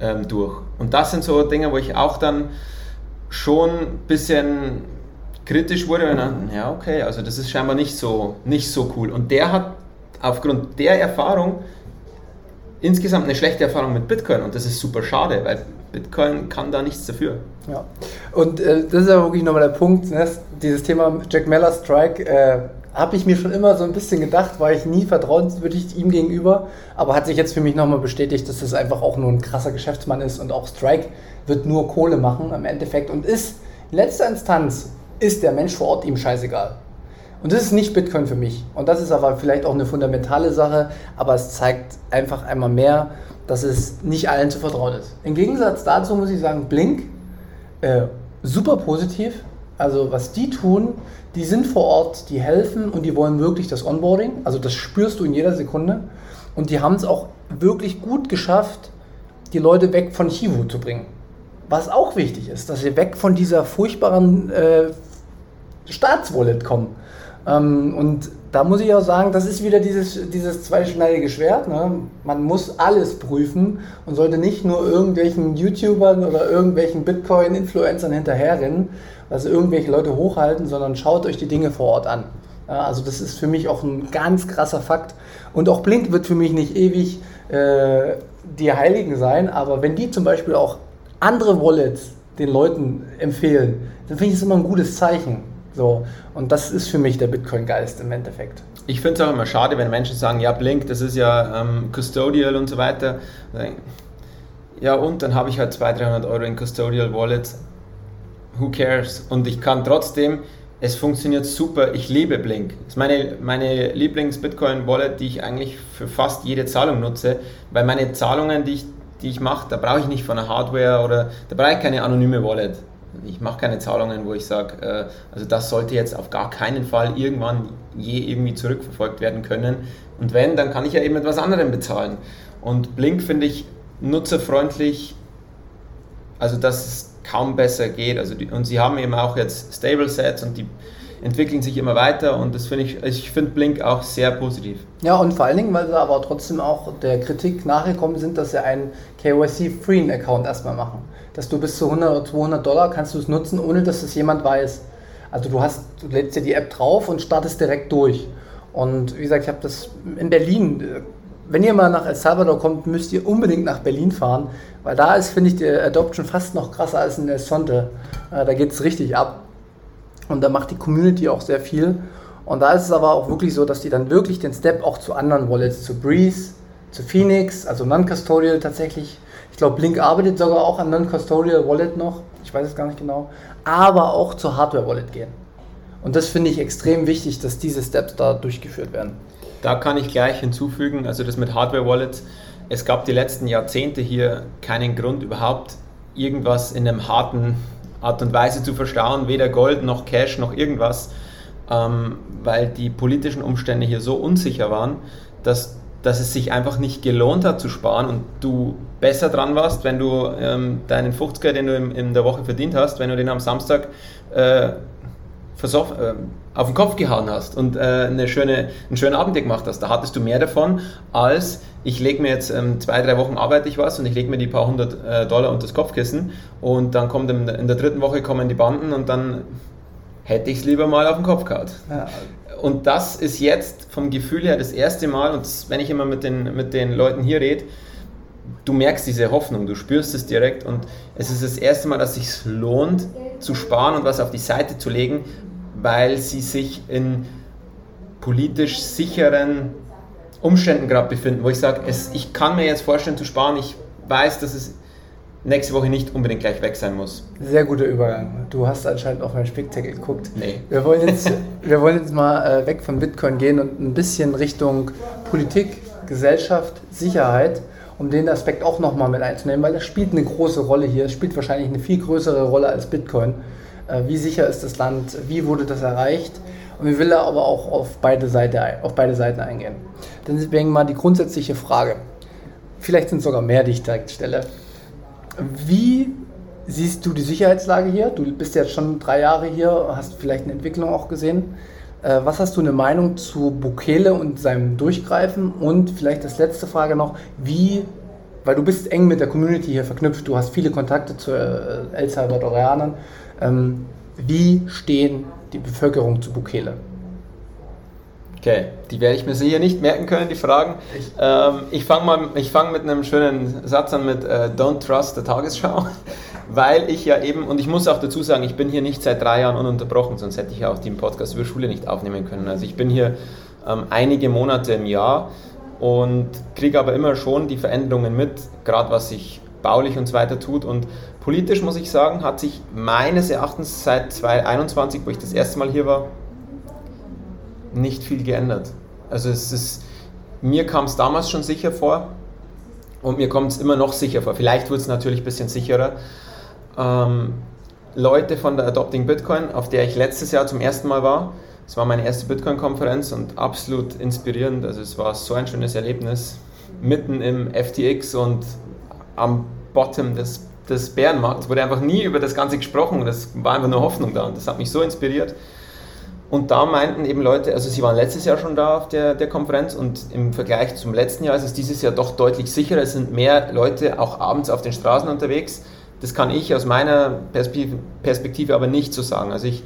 ähm, durch. Und das sind so Dinge, wo ich auch dann schon ein bisschen kritisch wurde und dann, ja okay, also das ist scheinbar nicht so, nicht so cool. Und der hat aufgrund der Erfahrung insgesamt eine schlechte Erfahrung mit Bitcoin und das ist super schade, weil Bitcoin kann da nichts dafür. Ja, und äh, das ist ja wirklich nochmal der Punkt, ne? dieses Thema Jack Meller Strike, äh, habe ich mir schon immer so ein bisschen gedacht, war ich nie vertrauenswürdig ihm gegenüber, aber hat sich jetzt für mich nochmal bestätigt, dass das einfach auch nur ein krasser Geschäftsmann ist und auch Strike wird nur Kohle machen im Endeffekt und ist in letzter Instanz ist der Mensch vor Ort ihm scheißegal. Und das ist nicht Bitcoin für mich. Und das ist aber vielleicht auch eine fundamentale Sache, aber es zeigt einfach einmal mehr, dass es nicht allen zu vertrauen ist. Im Gegensatz dazu muss ich sagen, Blink, äh, super positiv. Also was die tun, die sind vor Ort, die helfen und die wollen wirklich das Onboarding. Also das spürst du in jeder Sekunde. Und die haben es auch wirklich gut geschafft, die Leute weg von Chivo zu bringen. Was auch wichtig ist, dass sie weg von dieser furchtbaren äh, Staatswallet kommen. Ähm, und da muss ich auch sagen, das ist wieder dieses, dieses zweischneidige Schwert. Ne? Man muss alles prüfen und sollte nicht nur irgendwelchen YouTubern oder irgendwelchen Bitcoin-Influencern hinterherrennen, also irgendwelche Leute hochhalten, sondern schaut euch die Dinge vor Ort an. Ja, also das ist für mich auch ein ganz krasser Fakt. Und auch Blink wird für mich nicht ewig äh, die Heiligen sein, aber wenn die zum Beispiel auch andere Wallets den Leuten empfehlen, dann finde ich das immer ein gutes Zeichen. So, und das ist für mich der Bitcoin-Geist im Endeffekt. Ich finde es auch immer schade, wenn Menschen sagen, ja, Blink, das ist ja ähm, Custodial und so weiter. Ja, und dann habe ich halt 200, 300 Euro in Custodial Wallets. Who cares? Und ich kann trotzdem, es funktioniert super. Ich liebe Blink. Das ist meine, meine Lieblings-Bitcoin-Wallet, die ich eigentlich für fast jede Zahlung nutze, weil meine Zahlungen, die ich, die ich mache, da brauche ich nicht von der Hardware oder da brauche ich keine anonyme Wallet ich mache keine Zahlungen, wo ich sage, äh, also das sollte jetzt auf gar keinen Fall irgendwann je irgendwie zurückverfolgt werden können. Und wenn, dann kann ich ja eben etwas anderem bezahlen. Und Blink finde ich nutzerfreundlich, also dass es kaum besser geht. Also die, und sie haben eben auch jetzt Stable Sets und die entwickeln sich immer weiter und das finde ich, ich finde Blink auch sehr positiv. Ja, und vor allen Dingen, weil sie aber trotzdem auch der Kritik nachgekommen sind, dass sie einen KYC-Free-Account erstmal machen dass du bis zu 100 oder 200 Dollar kannst du es nutzen, ohne dass es jemand weiß. Also du hast, du lädst dir die App drauf und startest direkt durch. Und wie gesagt, ich habe das in Berlin. Wenn ihr mal nach El Salvador kommt, müsst ihr unbedingt nach Berlin fahren, weil da ist, finde ich, die Adoption fast noch krasser als in El Sonte. Äh, da geht es richtig ab. Und da macht die Community auch sehr viel. Und da ist es aber auch wirklich so, dass die dann wirklich den Step auch zu anderen Wallets, zu Breeze, zu Phoenix, also Non-Custodial tatsächlich ich glaube, Blink arbeitet sogar auch an Non-Custodial Wallet noch. Ich weiß es gar nicht genau. Aber auch zur Hardware Wallet gehen. Und das finde ich extrem wichtig, dass diese Steps da durchgeführt werden. Da kann ich gleich hinzufügen, also das mit Hardware Wallets. Es gab die letzten Jahrzehnte hier keinen Grund überhaupt irgendwas in einem harten Art und Weise zu verstauen, weder Gold noch Cash noch irgendwas, ähm, weil die politischen Umstände hier so unsicher waren, dass, dass es sich einfach nicht gelohnt hat zu sparen und du besser dran warst, wenn du ähm, deinen 50er, den du in, in, der Woche verdient hast, wenn du den am Samstag äh, äh, auf den Kopf gehauen hast und äh, eine schöne, einen schönen Abend gemacht hast. Da hattest du mehr davon, als ich lege mir jetzt ähm, zwei, drei Wochen arbeite ich was und ich lege mir die paar hundert äh, Dollar unter das Kopfkissen und dann kommt in, in, der dritten Woche kommen die Banden und dann hätte ich es lieber mal auf den Kopf gehauen. Ja. Und das ist jetzt vom Gefühl her das erste Mal, und wenn ich immer mit den, mit den Leuten hier rede, du merkst diese Hoffnung, du spürst es direkt. Und es ist das erste Mal, dass es sich lohnt zu sparen und was auf die Seite zu legen, weil sie sich in politisch sicheren Umständen gerade befinden, wo ich sage, ich kann mir jetzt vorstellen zu sparen, ich weiß, dass es nächste Woche nicht unbedingt gleich weg sein muss. Sehr guter Übergang. Du hast anscheinend auf meinen Spickzettel geguckt. Nee. Wir wollen jetzt, wir wollen jetzt mal äh, weg von Bitcoin gehen und ein bisschen Richtung Politik, Gesellschaft, Sicherheit, um den Aspekt auch nochmal mit einzunehmen, weil das spielt eine große Rolle hier. Es spielt wahrscheinlich eine viel größere Rolle als Bitcoin. Äh, wie sicher ist das Land, wie wurde das erreicht und wir will aber auch auf beide, Seite, auf beide Seiten eingehen. Deswegen mal die grundsätzliche Frage, vielleicht sind es sogar mehr, die ich direkt stelle. Wie siehst du die Sicherheitslage hier? Du bist jetzt schon drei Jahre hier, hast vielleicht eine Entwicklung auch gesehen. Äh, was hast du eine Meinung zu Bukele und seinem Durchgreifen? Und vielleicht das letzte Frage noch, wie, weil du bist eng mit der Community hier verknüpft, du hast viele Kontakte zu äh, El Salvadorianern, ähm, wie stehen die Bevölkerung zu Bukele? Okay, die werde ich mir sicher nicht merken können, die Fragen. Ich, ähm, ich fange fang mit einem schönen Satz an mit äh, Don't Trust the Tagesschau, weil ich ja eben, und ich muss auch dazu sagen, ich bin hier nicht seit drei Jahren ununterbrochen, sonst hätte ich ja auch den Podcast über Schule nicht aufnehmen können. Also ich bin hier ähm, einige Monate im Jahr und kriege aber immer schon die Veränderungen mit, gerade was sich baulich und so weiter tut. Und politisch muss ich sagen, hat sich meines Erachtens seit 2021, wo ich das erste Mal hier war, nicht viel geändert. Also es ist, mir kam es damals schon sicher vor und mir kommt es immer noch sicher vor. Vielleicht wird es natürlich ein bisschen sicherer. Ähm, Leute von der Adopting Bitcoin, auf der ich letztes Jahr zum ersten Mal war, es war meine erste Bitcoin-Konferenz und absolut inspirierend. Also es war so ein schönes Erlebnis, mitten im FTX und am Bottom des, des Bärenmarkts wurde einfach nie über das Ganze gesprochen. Das war einfach nur Hoffnung da und das hat mich so inspiriert. Und da meinten eben Leute, also sie waren letztes Jahr schon da auf der, der Konferenz und im Vergleich zum letzten Jahr ist es dieses Jahr doch deutlich sicherer. Es sind mehr Leute auch abends auf den Straßen unterwegs. Das kann ich aus meiner Perspektive aber nicht so sagen. Also ich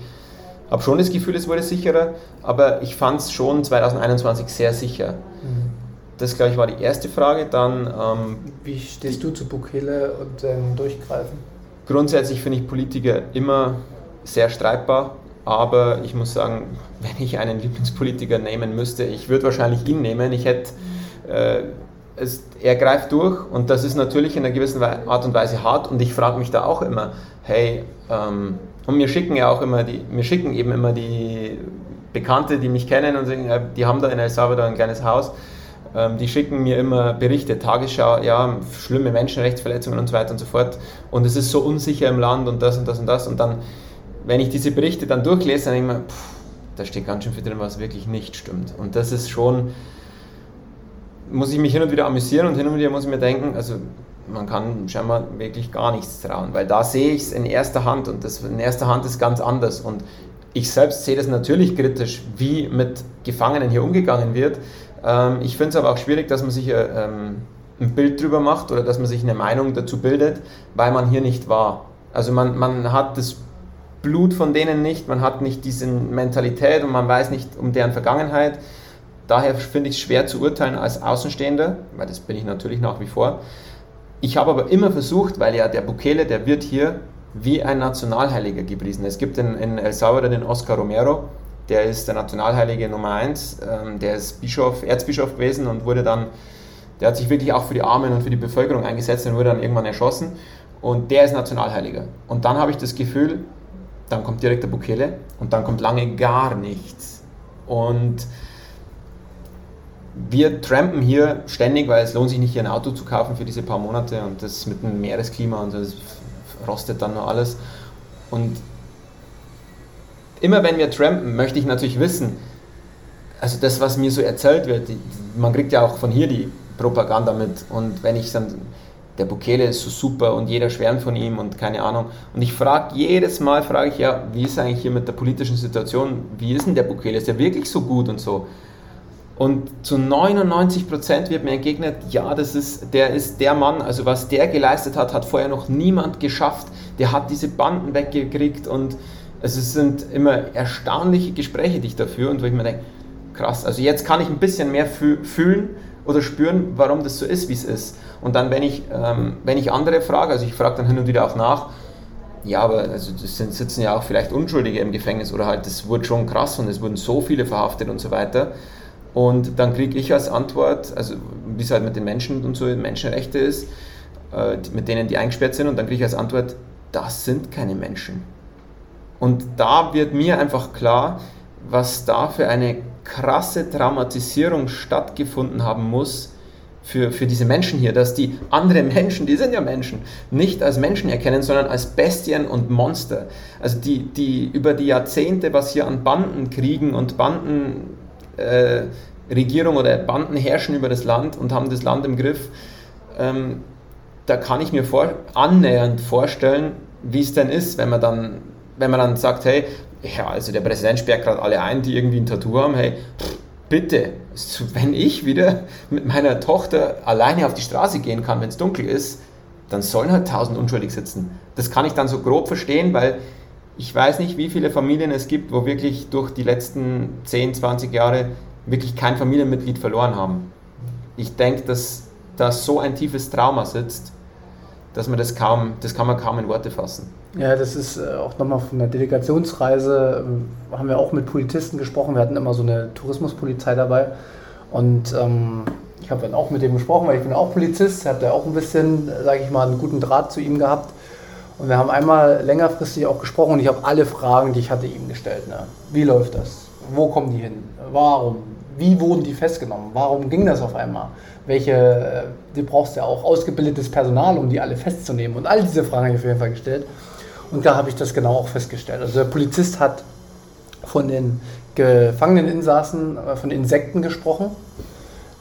habe schon das Gefühl, es wurde sicherer, aber ich fand es schon 2021 sehr sicher. Mhm. Das, glaube ich, war die erste Frage. Dann, ähm, Wie stehst du zu Bukele und ähm, Durchgreifen? Grundsätzlich finde ich Politiker immer sehr streitbar, aber ich muss sagen, wenn ich einen Lieblingspolitiker nehmen müsste, ich würde wahrscheinlich ihn nehmen. Ich hätte, äh, es, er greift durch und das ist natürlich in einer gewissen Art und Weise hart und ich frage mich da auch immer, hey, ähm, und mir schicken ja auch immer die, mir schicken eben immer die Bekannte, die mich kennen und sagen, die haben da in El Salvador ein kleines Haus ähm, die schicken mir immer Berichte, Tagesschau, ja, schlimme Menschenrechtsverletzungen und so weiter und so fort. Und es ist so unsicher im Land und das und das und das. Und dann, wenn ich diese Berichte dann durchlese, dann denke ich mir, pff, da steht ganz schön viel drin, was wirklich nicht stimmt. Und das ist schon, muss ich mich hin und wieder amüsieren und hin und wieder muss ich mir denken, also man kann scheinbar wirklich gar nichts trauen, weil da sehe ich es in erster Hand und das in erster Hand ist ganz anders. Und ich selbst sehe das natürlich kritisch, wie mit Gefangenen hier umgegangen wird. Ähm, ich finde es aber auch schwierig, dass man sich äh, ähm, ein Bild drüber macht oder dass man sich eine Meinung dazu bildet, weil man hier nicht war. Also man, man hat das Blut von denen nicht, man hat nicht diese Mentalität und man weiß nicht um deren Vergangenheit. Daher finde ich es schwer zu urteilen als Außenstehender, weil das bin ich natürlich nach wie vor. Ich habe aber immer versucht, weil ja der Bukele, der wird hier wie ein Nationalheiliger gepriesen. Es gibt in, in El Salvador den Oscar Romero, der ist der Nationalheilige Nummer 1, ähm, der ist Bischof, Erzbischof gewesen und wurde dann, der hat sich wirklich auch für die Armen und für die Bevölkerung eingesetzt und wurde dann irgendwann erschossen. Und der ist Nationalheiliger. Und dann habe ich das Gefühl, dann kommt direkt der Bukele und dann kommt lange gar nichts. Und wir trampen hier ständig, weil es lohnt sich nicht, hier ein Auto zu kaufen für diese paar Monate und das mit dem Meeresklima und das rostet dann noch alles. Und immer wenn wir trampen, möchte ich natürlich wissen, also das, was mir so erzählt wird, die, man kriegt ja auch von hier die Propaganda mit. Und wenn ich dann, der Bukele ist so super und jeder schwärmt von ihm und keine Ahnung. Und ich frage jedes Mal, frage ich ja, wie ist eigentlich hier mit der politischen Situation, wie ist denn der Bukele, ist der wirklich so gut und so? Und zu 99 Prozent wird mir entgegnet, ja, das ist, der ist der Mann, also was der geleistet hat, hat vorher noch niemand geschafft. Der hat diese Banden weggekriegt und es sind immer erstaunliche Gespräche, die ich dafür und wo ich mir denke, krass, also jetzt kann ich ein bisschen mehr fühlen oder spüren, warum das so ist, wie es ist. Und dann, wenn ich, ähm, wenn ich andere frage, also ich frage dann hin und wieder auch nach, ja, aber also das sind, sitzen ja auch vielleicht Unschuldige im Gefängnis oder halt, das wurde schon krass und es wurden so viele verhaftet und so weiter. Und dann kriege ich als Antwort, also wie es halt mit den Menschen und so Menschenrechte ist, äh, mit denen die eingesperrt sind, und dann kriege ich als Antwort, das sind keine Menschen. Und da wird mir einfach klar, was da für eine krasse Traumatisierung stattgefunden haben muss für, für diese Menschen hier, dass die andere Menschen, die sind ja Menschen, nicht als Menschen erkennen, sondern als Bestien und Monster. Also die, die über die Jahrzehnte, was hier an Bandenkriegen und Banden äh, oder Banden herrschen über das Land und haben das Land im Griff, ähm, da kann ich mir vor, annähernd vorstellen, wie es denn ist, wenn man dann, wenn man dann sagt, hey, ja, also der Präsident sperrt gerade alle ein, die irgendwie ein Tattoo haben, hey, bitte, wenn ich wieder mit meiner Tochter alleine auf die Straße gehen kann, wenn es dunkel ist, dann sollen halt tausend unschuldig sitzen. Das kann ich dann so grob verstehen, weil ich weiß nicht, wie viele Familien es gibt, wo wirklich durch die letzten 10, 20 Jahre wirklich kein Familienmitglied verloren haben. Ich denke, dass da so ein tiefes Trauma sitzt, dass man das kaum, das kann man kaum in Worte fassen. Ja, das ist äh, auch nochmal von der Delegationsreise, ähm, haben wir auch mit Polizisten gesprochen. Wir hatten immer so eine Tourismuspolizei dabei. Und ähm, ich habe dann auch mit dem gesprochen, weil ich bin auch Polizist, habe da auch ein bisschen, sage ich mal, einen guten Draht zu ihm gehabt. Und wir haben einmal längerfristig auch gesprochen und ich habe alle Fragen, die ich hatte, ihm gestellt. Ne? Wie läuft das? Wo kommen die hin? Warum? Wie wurden die festgenommen? Warum ging das auf einmal? Welche, äh, du brauchst ja auch ausgebildetes Personal, um die alle festzunehmen. Und all diese Fragen habe ich auf jeden Fall gestellt. Und da habe ich das genau auch festgestellt. Also der Polizist hat von den gefangenen Insassen, äh, von Insekten gesprochen.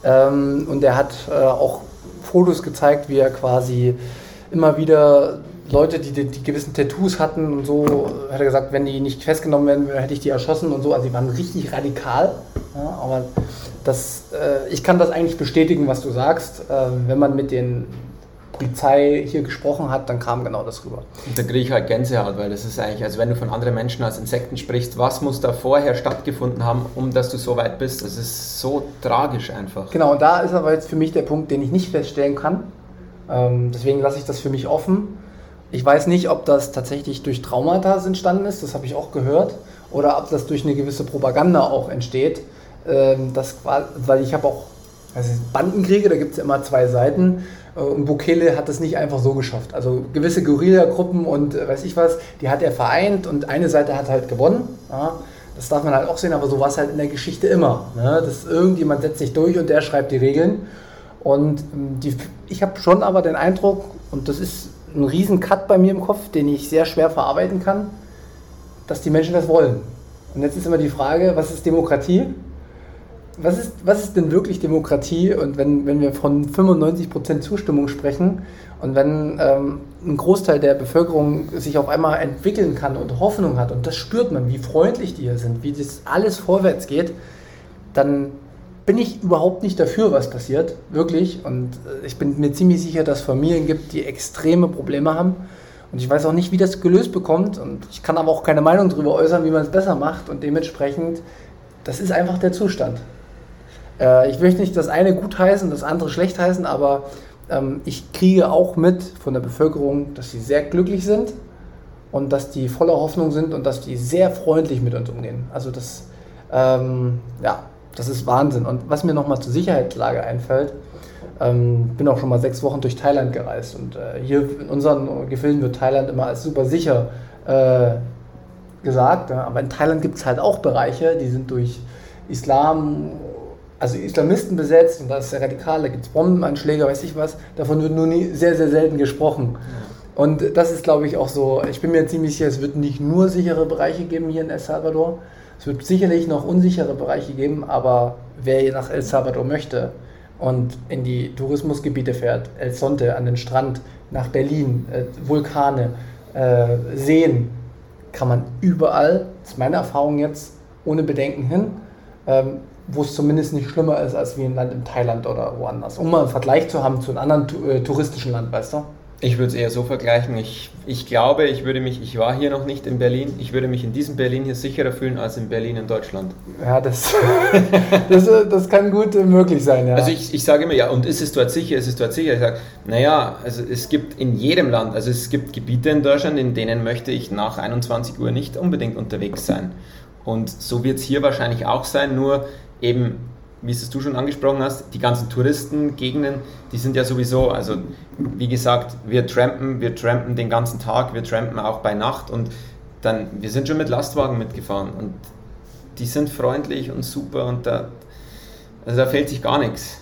Ähm, und er hat äh, auch Fotos gezeigt, wie er quasi immer wieder Leute, die, die, gewissen Tattoos hatten und so, hat er gesagt, wenn die nicht festgenommen werden, hätte ich die erschossen und so. Also die waren richtig radikal. Ja, aber das, äh, ich kann das eigentlich bestätigen, was du sagst. Äh, wenn man mit den Polizei hier gesprochen hat, dann kam genau das rüber. Und da kriege ich halt Gänsehaut, weil das ist eigentlich, also wenn du von anderen Menschen als Insekten sprichst, was muss da vorher stattgefunden haben, um dass du so weit bist? Das ist so tragisch einfach. Genau, und da ist aber jetzt für mich der Punkt, den ich nicht feststellen kann. Ähm, deswegen lasse ich das für mich offen ich weiß nicht, ob das tatsächlich durch Traumata entstanden ist, das habe ich auch gehört, oder ob das durch eine gewisse Propaganda auch entsteht. Ähm, das weil ich habe auch also Bandenkriege, da gibt es ja immer zwei Seiten. Äh, und Bukele hat das nicht einfach so geschafft. Also gewisse Guerilla-Gruppen und äh, weiß ich was, die hat er vereint und eine Seite hat halt gewonnen. Ja, das darf man halt auch sehen, aber so war es halt in der Geschichte immer. Ne? Dass irgendjemand setzt sich durch und der schreibt die Regeln. Und ähm, die, ich habe schon aber den Eindruck, und das ist ein riesen Cut bei mir im Kopf, den ich sehr schwer verarbeiten kann, dass die Menschen das wollen. Und jetzt ist immer die Frage, was ist Demokratie? Was ist, was ist denn wirklich Demokratie? Und wenn, wenn wir von 95% Zustimmung sprechen und wenn ähm, ein Großteil der Bevölkerung sich auf einmal entwickeln kann und Hoffnung hat, und das spürt man, wie freundlich die hier sind, wie das alles vorwärts geht, dann bin ich überhaupt nicht dafür, was passiert, wirklich. Und äh, ich bin mir ziemlich sicher, dass es Familien gibt, die extreme Probleme haben. Und ich weiß auch nicht, wie das gelöst bekommt. Und ich kann aber auch keine Meinung darüber äußern, wie man es besser macht. Und dementsprechend, das ist einfach der Zustand. Äh, ich möchte nicht das eine gut heißen, das andere schlecht heißen, aber ähm, ich kriege auch mit von der Bevölkerung, dass sie sehr glücklich sind und dass die voller Hoffnung sind und dass die sehr freundlich mit uns umgehen. Also das, ähm, ja, das ist Wahnsinn. Und was mir nochmal zur Sicherheitslage einfällt, ähm, bin auch schon mal sechs Wochen durch Thailand gereist und äh, hier in unseren Gefilden wird Thailand immer als super sicher äh, gesagt. Ja? Aber in Thailand gibt es halt auch Bereiche, die sind durch Islam, also Islamisten besetzt und da ist sehr radikal, da gibt es Bombenanschläge, weiß ich was. Davon wird nur nie, sehr, sehr selten gesprochen. Und das ist, glaube ich, auch so, ich bin mir ziemlich sicher, es wird nicht nur sichere Bereiche geben hier in El Salvador. Es wird sicherlich noch unsichere Bereiche geben, aber wer nach El Salvador möchte und in die Tourismusgebiete fährt, El Sonte an den Strand, nach Berlin, äh, Vulkane, äh, Seen, kann man überall, das ist meine Erfahrung jetzt, ohne Bedenken hin, ähm, wo es zumindest nicht schlimmer ist als wie ein Land in Thailand oder woanders. Um mal einen Vergleich zu haben zu einem anderen äh, touristischen Land, weißt du? Ich würde es eher so vergleichen. Ich, ich glaube, ich würde mich, ich war hier noch nicht in Berlin, ich würde mich in diesem Berlin hier sicherer fühlen als in Berlin in Deutschland. Ja, das, das, das kann gut möglich sein, ja. Also ich, ich sage immer, ja, und ist es dort sicher, ist es dort sicher? Ich sage, naja, also es gibt in jedem Land, also es gibt Gebiete in Deutschland, in denen möchte ich nach 21 Uhr nicht unbedingt unterwegs sein. Und so wird es hier wahrscheinlich auch sein, nur eben wie es du schon angesprochen hast, die ganzen Touristengegenden, die sind ja sowieso, also wie gesagt, wir trampen, wir trampen den ganzen Tag, wir trampen auch bei Nacht und dann, wir sind schon mit Lastwagen mitgefahren und die sind freundlich und super und da, also da fehlt sich gar nichts.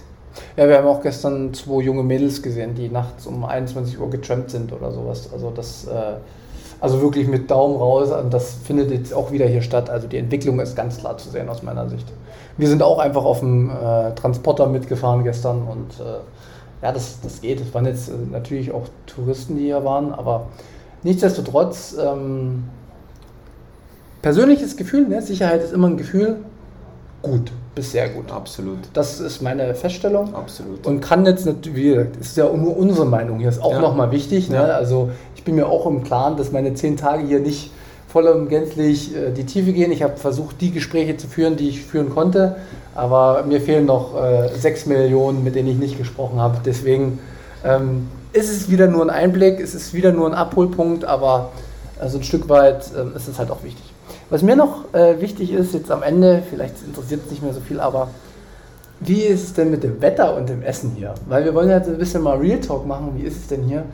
Ja, wir haben auch gestern zwei junge Mädels gesehen, die nachts um 21 Uhr getrampt sind oder sowas. Also das, äh, also wirklich mit Daumen raus und das findet jetzt auch wieder hier statt. Also die Entwicklung ist ganz klar zu sehen aus meiner Sicht wir sind auch einfach auf dem äh, Transporter mitgefahren gestern und äh, ja, das, das geht. Es waren jetzt äh, natürlich auch Touristen, die hier waren, aber nichtsdestotrotz, ähm, persönliches Gefühl, ne? Sicherheit ist immer ein Gefühl, gut, bis sehr gut. Absolut. Das ist meine Feststellung. Absolut. Und kann jetzt natürlich, wie gesagt, ist ja nur unsere Meinung hier, ist auch ja. nochmal wichtig. Ne? Ja. Also ich bin mir auch im Klaren, dass meine zehn Tage hier nicht voll und gänzlich äh, die Tiefe gehen. Ich habe versucht, die Gespräche zu führen, die ich führen konnte, aber mir fehlen noch äh, sechs Millionen, mit denen ich nicht gesprochen habe. Deswegen ähm, ist es wieder nur ein Einblick, es ist wieder nur ein Abholpunkt, aber also ein Stück weit äh, ist es halt auch wichtig. Was mir noch äh, wichtig ist, jetzt am Ende, vielleicht interessiert es nicht mehr so viel, aber wie ist es denn mit dem Wetter und dem Essen hier? Weil wir wollen jetzt ein bisschen mal Real Talk machen. Wie ist es denn hier?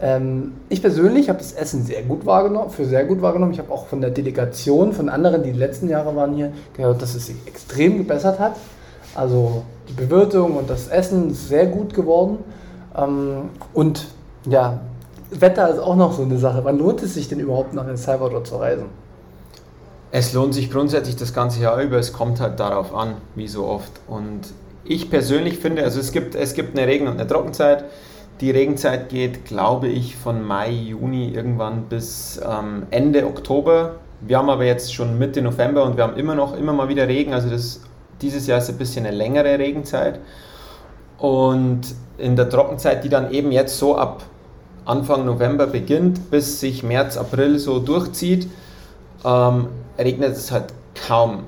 Ähm, ich persönlich habe das Essen sehr gut wahrgenommen, für sehr gut wahrgenommen. Ich habe auch von der Delegation, von anderen, die die letzten Jahre waren hier, gehört, dass es sich extrem gebessert hat. Also die Bewirtung und das Essen ist sehr gut geworden. Ähm, und ja, Wetter ist auch noch so eine Sache. Wann lohnt es sich denn überhaupt nach El Salvador zu reisen? Es lohnt sich grundsätzlich das ganze Jahr über. Es kommt halt darauf an, wie so oft. Und ich persönlich finde, also es gibt, es gibt eine Regen- und eine Trockenzeit. Die Regenzeit geht, glaube ich, von Mai, Juni irgendwann bis ähm, Ende Oktober. Wir haben aber jetzt schon Mitte November und wir haben immer noch immer mal wieder Regen. Also das, dieses Jahr ist ein bisschen eine längere Regenzeit. Und in der Trockenzeit, die dann eben jetzt so ab Anfang November beginnt, bis sich März, April so durchzieht, ähm, regnet es halt kaum.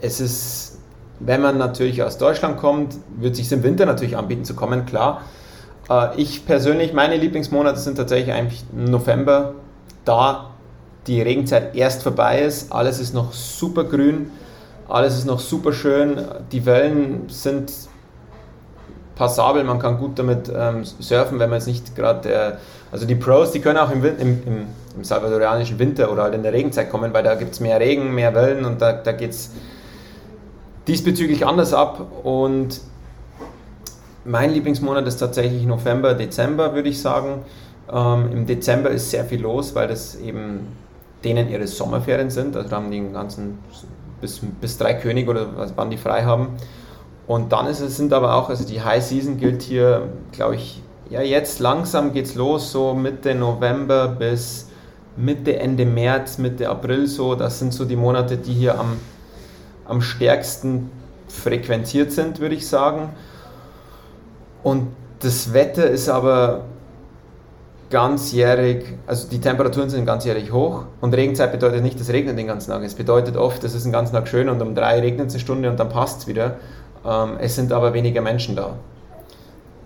Es ist, wenn man natürlich aus Deutschland kommt, wird sich im Winter natürlich anbieten zu kommen, klar. Äh, ich persönlich, meine Lieblingsmonate sind tatsächlich eigentlich November, da die Regenzeit erst vorbei ist. Alles ist noch super grün, alles ist noch super schön. Die Wellen sind passabel, man kann gut damit ähm, surfen, wenn man jetzt nicht gerade, äh, also die Pros, die können auch im, im, im, im, salvadorianischen Winter oder halt in der Regenzeit kommen, weil da gibt es mehr Regen, mehr Wellen und da, da geht es diesbezüglich anders ab und mein Lieblingsmonat ist tatsächlich November, Dezember, würde ich sagen. Ähm, Im Dezember ist sehr viel los, weil das eben denen ihre Sommerferien sind. Also da haben die den ganzen bis, bis drei König oder wann die frei haben. Und dann ist es, sind aber auch, also die High Season gilt hier, glaube ich, ja jetzt langsam geht es los, so Mitte November bis Mitte, Ende März, Mitte April so. Das sind so die Monate, die hier am, am stärksten frequentiert sind, würde ich sagen. Und das Wetter ist aber ganzjährig, also die Temperaturen sind ganzjährig hoch und Regenzeit bedeutet nicht, es regnet den ganzen Tag. Es bedeutet oft, es ist den ganzen Tag schön und um drei regnet es eine Stunde und dann passt es wieder. Ähm, es sind aber weniger Menschen da.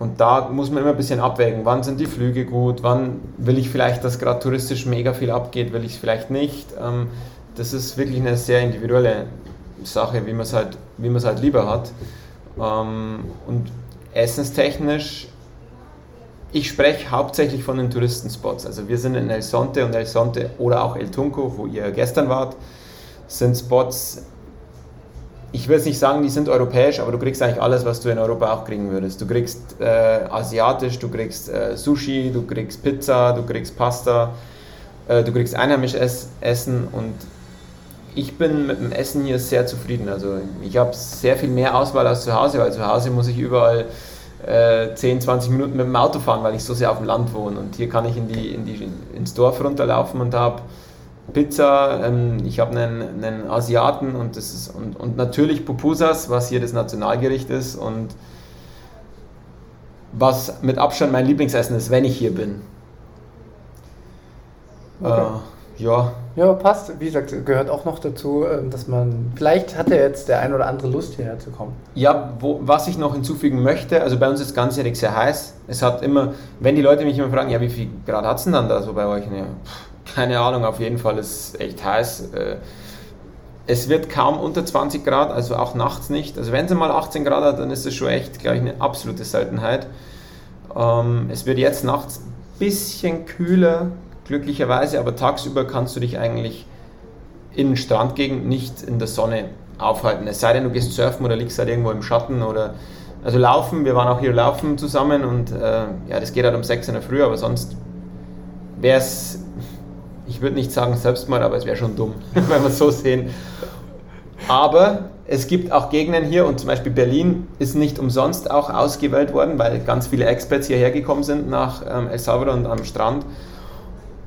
Und da muss man immer ein bisschen abwägen, wann sind die Flüge gut, wann will ich vielleicht, dass gerade touristisch mega viel abgeht, will ich es vielleicht nicht. Ähm, das ist wirklich eine sehr individuelle Sache, wie man es halt, halt lieber hat. Ähm, und Essenstechnisch, ich spreche hauptsächlich von den Touristenspots. Also wir sind in El Sonte und El Sonte oder auch El Tunco, wo ihr gestern wart, sind Spots, ich will jetzt nicht sagen, die sind europäisch, aber du kriegst eigentlich alles, was du in Europa auch kriegen würdest. Du kriegst äh, asiatisch, du kriegst äh, Sushi, du kriegst Pizza, du kriegst Pasta, äh, du kriegst einheimisch ess Essen und ich bin mit dem Essen hier sehr zufrieden. Also ich habe sehr viel mehr Auswahl als zu Hause, weil zu Hause muss ich überall äh, 10, 20 Minuten mit dem Auto fahren, weil ich so sehr auf dem Land wohne. Und hier kann ich in die, in die, ins Dorf runterlaufen und habe Pizza, ähm, ich habe einen, einen Asiaten und, das ist, und, und natürlich Pupusas, was hier das Nationalgericht ist und was mit Abstand mein Lieblingsessen ist, wenn ich hier bin. Okay. Äh, ja. Ja, passt. Wie gesagt, gehört auch noch dazu, ähm, dass man, vielleicht hat ja jetzt der ein oder andere Lust hierher zu kommen. Ja, wo, was ich noch hinzufügen möchte, also bei uns ist ganzjährig sehr heiß. Es hat immer, wenn die Leute mich immer fragen, ja, wie viel Grad hat es denn dann da so bei euch? Ja, keine Ahnung, auf jeden Fall ist es echt heiß. Äh, es wird kaum unter 20 Grad, also auch nachts nicht. Also wenn es mal 18 Grad hat, dann ist es schon echt, glaube ich, eine absolute Seltenheit. Ähm, es wird jetzt nachts ein bisschen kühler, glücklicherweise, aber tagsüber kannst du dich eigentlich in den Strandgegend nicht in der Sonne aufhalten. Es sei denn, du gehst surfen oder liegst halt irgendwo im Schatten oder also laufen. Wir waren auch hier laufen zusammen und äh, ja, das geht halt um 6 in der Früh, aber sonst wäre es ich würde nicht sagen Selbstmord, aber es wäre schon dumm, wenn wir es so sehen. Aber es gibt auch Gegenden hier und zum Beispiel Berlin ist nicht umsonst auch ausgewählt worden, weil ganz viele Expats hierher gekommen sind nach ähm, El Salvador und am Strand.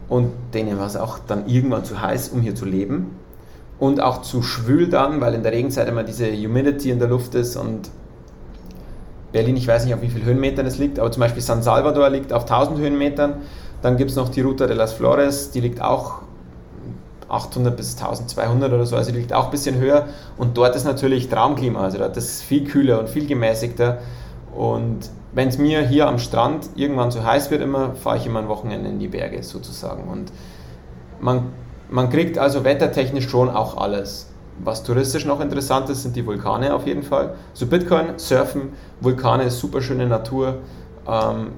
Und denen war es auch dann irgendwann zu heiß, um hier zu leben. Und auch zu schwül dann, weil in der Regenzeit immer diese Humidity in der Luft ist und Berlin, ich weiß nicht auf wie vielen Höhenmetern es liegt, aber zum Beispiel San Salvador liegt auf 1000 Höhenmetern dann gibt es noch die Ruta de las Flores, die liegt auch 800 bis 1200 oder so, also die liegt auch ein bisschen höher. Und dort ist natürlich Traumklima, also dort ist es viel kühler und viel gemäßigter. Und wenn es mir hier am Strand irgendwann zu heiß wird, immer fahre ich immer ein Wochenende in die Berge sozusagen. Und man, man kriegt also wettertechnisch schon auch alles. Was touristisch noch interessant ist, sind die Vulkane auf jeden Fall. So Bitcoin, Surfen, Vulkane super schöne Natur. Ähm,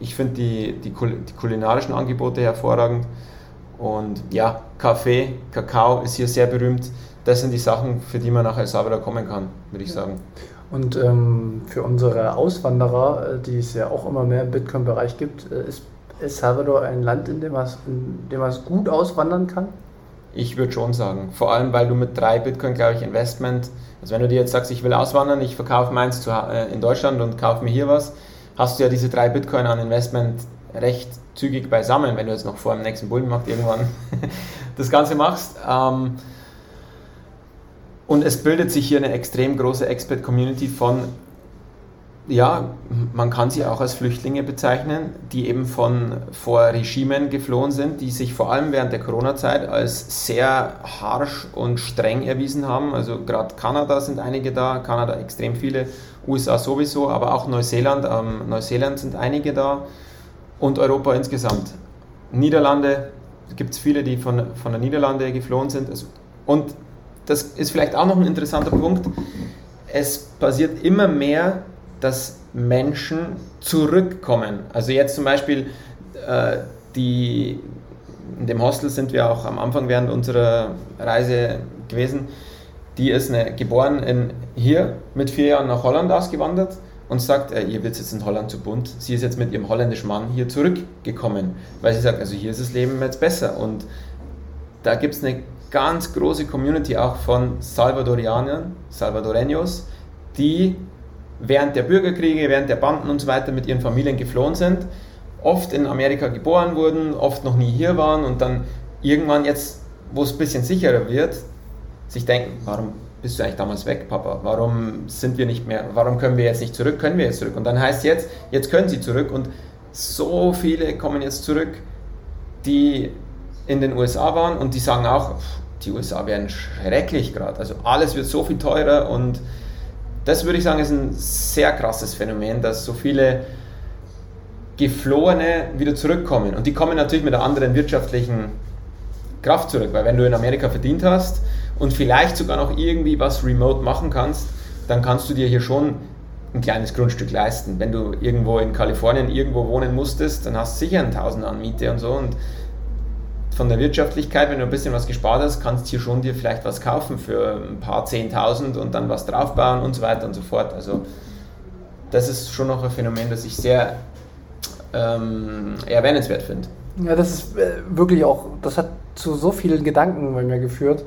ich finde die, die, die, kulinarischen Angebote hervorragend. Und ja, Kaffee, Kakao ist hier sehr berühmt. Das sind die Sachen, für die man nach El Salvador kommen kann, würde ich sagen. Und ähm, für unsere Auswanderer, äh, die es ja auch immer mehr im Bitcoin-Bereich gibt, äh, ist El Salvador ein Land, in dem man es gut auswandern kann? Ich würde schon sagen. Vor allem, weil du mit drei Bitcoin, glaube ich, Investment, also wenn du dir jetzt sagst, ich will auswandern, ich verkaufe meins zu, äh, in Deutschland und kaufe mir hier was, hast du ja diese drei Bitcoin an Investment recht zügig beisammen, wenn du jetzt noch vor dem nächsten Bullenmarkt irgendwann das Ganze machst. Ähm, und es bildet sich hier eine extrem große Expert-Community von, ja, man kann sie auch als Flüchtlinge bezeichnen, die eben von vor Regimen geflohen sind, die sich vor allem während der Corona-Zeit als sehr harsch und streng erwiesen haben. Also gerade Kanada sind einige da, Kanada extrem viele USA sowieso, aber auch Neuseeland. Ähm, Neuseeland sind einige da und Europa insgesamt. Niederlande, gibt es viele, die von, von der Niederlande geflohen sind. Also, und das ist vielleicht auch noch ein interessanter Punkt. Es passiert immer mehr, dass Menschen zurückkommen. Also jetzt zum Beispiel äh, die, in dem Hostel sind wir auch am Anfang während unserer Reise gewesen die ist eine, geboren in, hier mit vier Jahren nach Holland ausgewandert und sagt, äh, ihr wird jetzt in Holland zu bunt. Sie ist jetzt mit ihrem holländischen Mann hier zurückgekommen, weil sie sagt, also hier ist das Leben jetzt besser. Und da gibt es eine ganz große Community auch von Salvadorianern, Salvadoreños, die während der Bürgerkriege, während der Banden und so weiter mit ihren Familien geflohen sind, oft in Amerika geboren wurden, oft noch nie hier waren und dann irgendwann jetzt, wo es ein bisschen sicherer wird, sich denken, warum bist du eigentlich damals weg, Papa? Warum sind wir nicht mehr, warum können wir jetzt nicht zurück? Können wir jetzt zurück? Und dann heißt jetzt, jetzt können sie zurück und so viele kommen jetzt zurück, die in den USA waren und die sagen auch, die USA werden schrecklich gerade. Also alles wird so viel teurer und das würde ich sagen, ist ein sehr krasses Phänomen, dass so viele Geflohene wieder zurückkommen. Und die kommen natürlich mit einer anderen wirtschaftlichen Kraft zurück, weil wenn du in Amerika verdient hast, und vielleicht sogar noch irgendwie was remote machen kannst, dann kannst du dir hier schon ein kleines Grundstück leisten. Wenn du irgendwo in Kalifornien irgendwo wohnen musstest, dann hast du sicher einen Tausend an Miete und so und von der Wirtschaftlichkeit, wenn du ein bisschen was gespart hast, kannst du hier schon dir vielleicht was kaufen für ein paar 10.000 und dann was draufbauen und so weiter und so fort. Also das ist schon noch ein Phänomen, das ich sehr ähm, erwähnenswert finde. Ja, das ist äh, wirklich auch, das hat zu so vielen Gedanken bei mir geführt,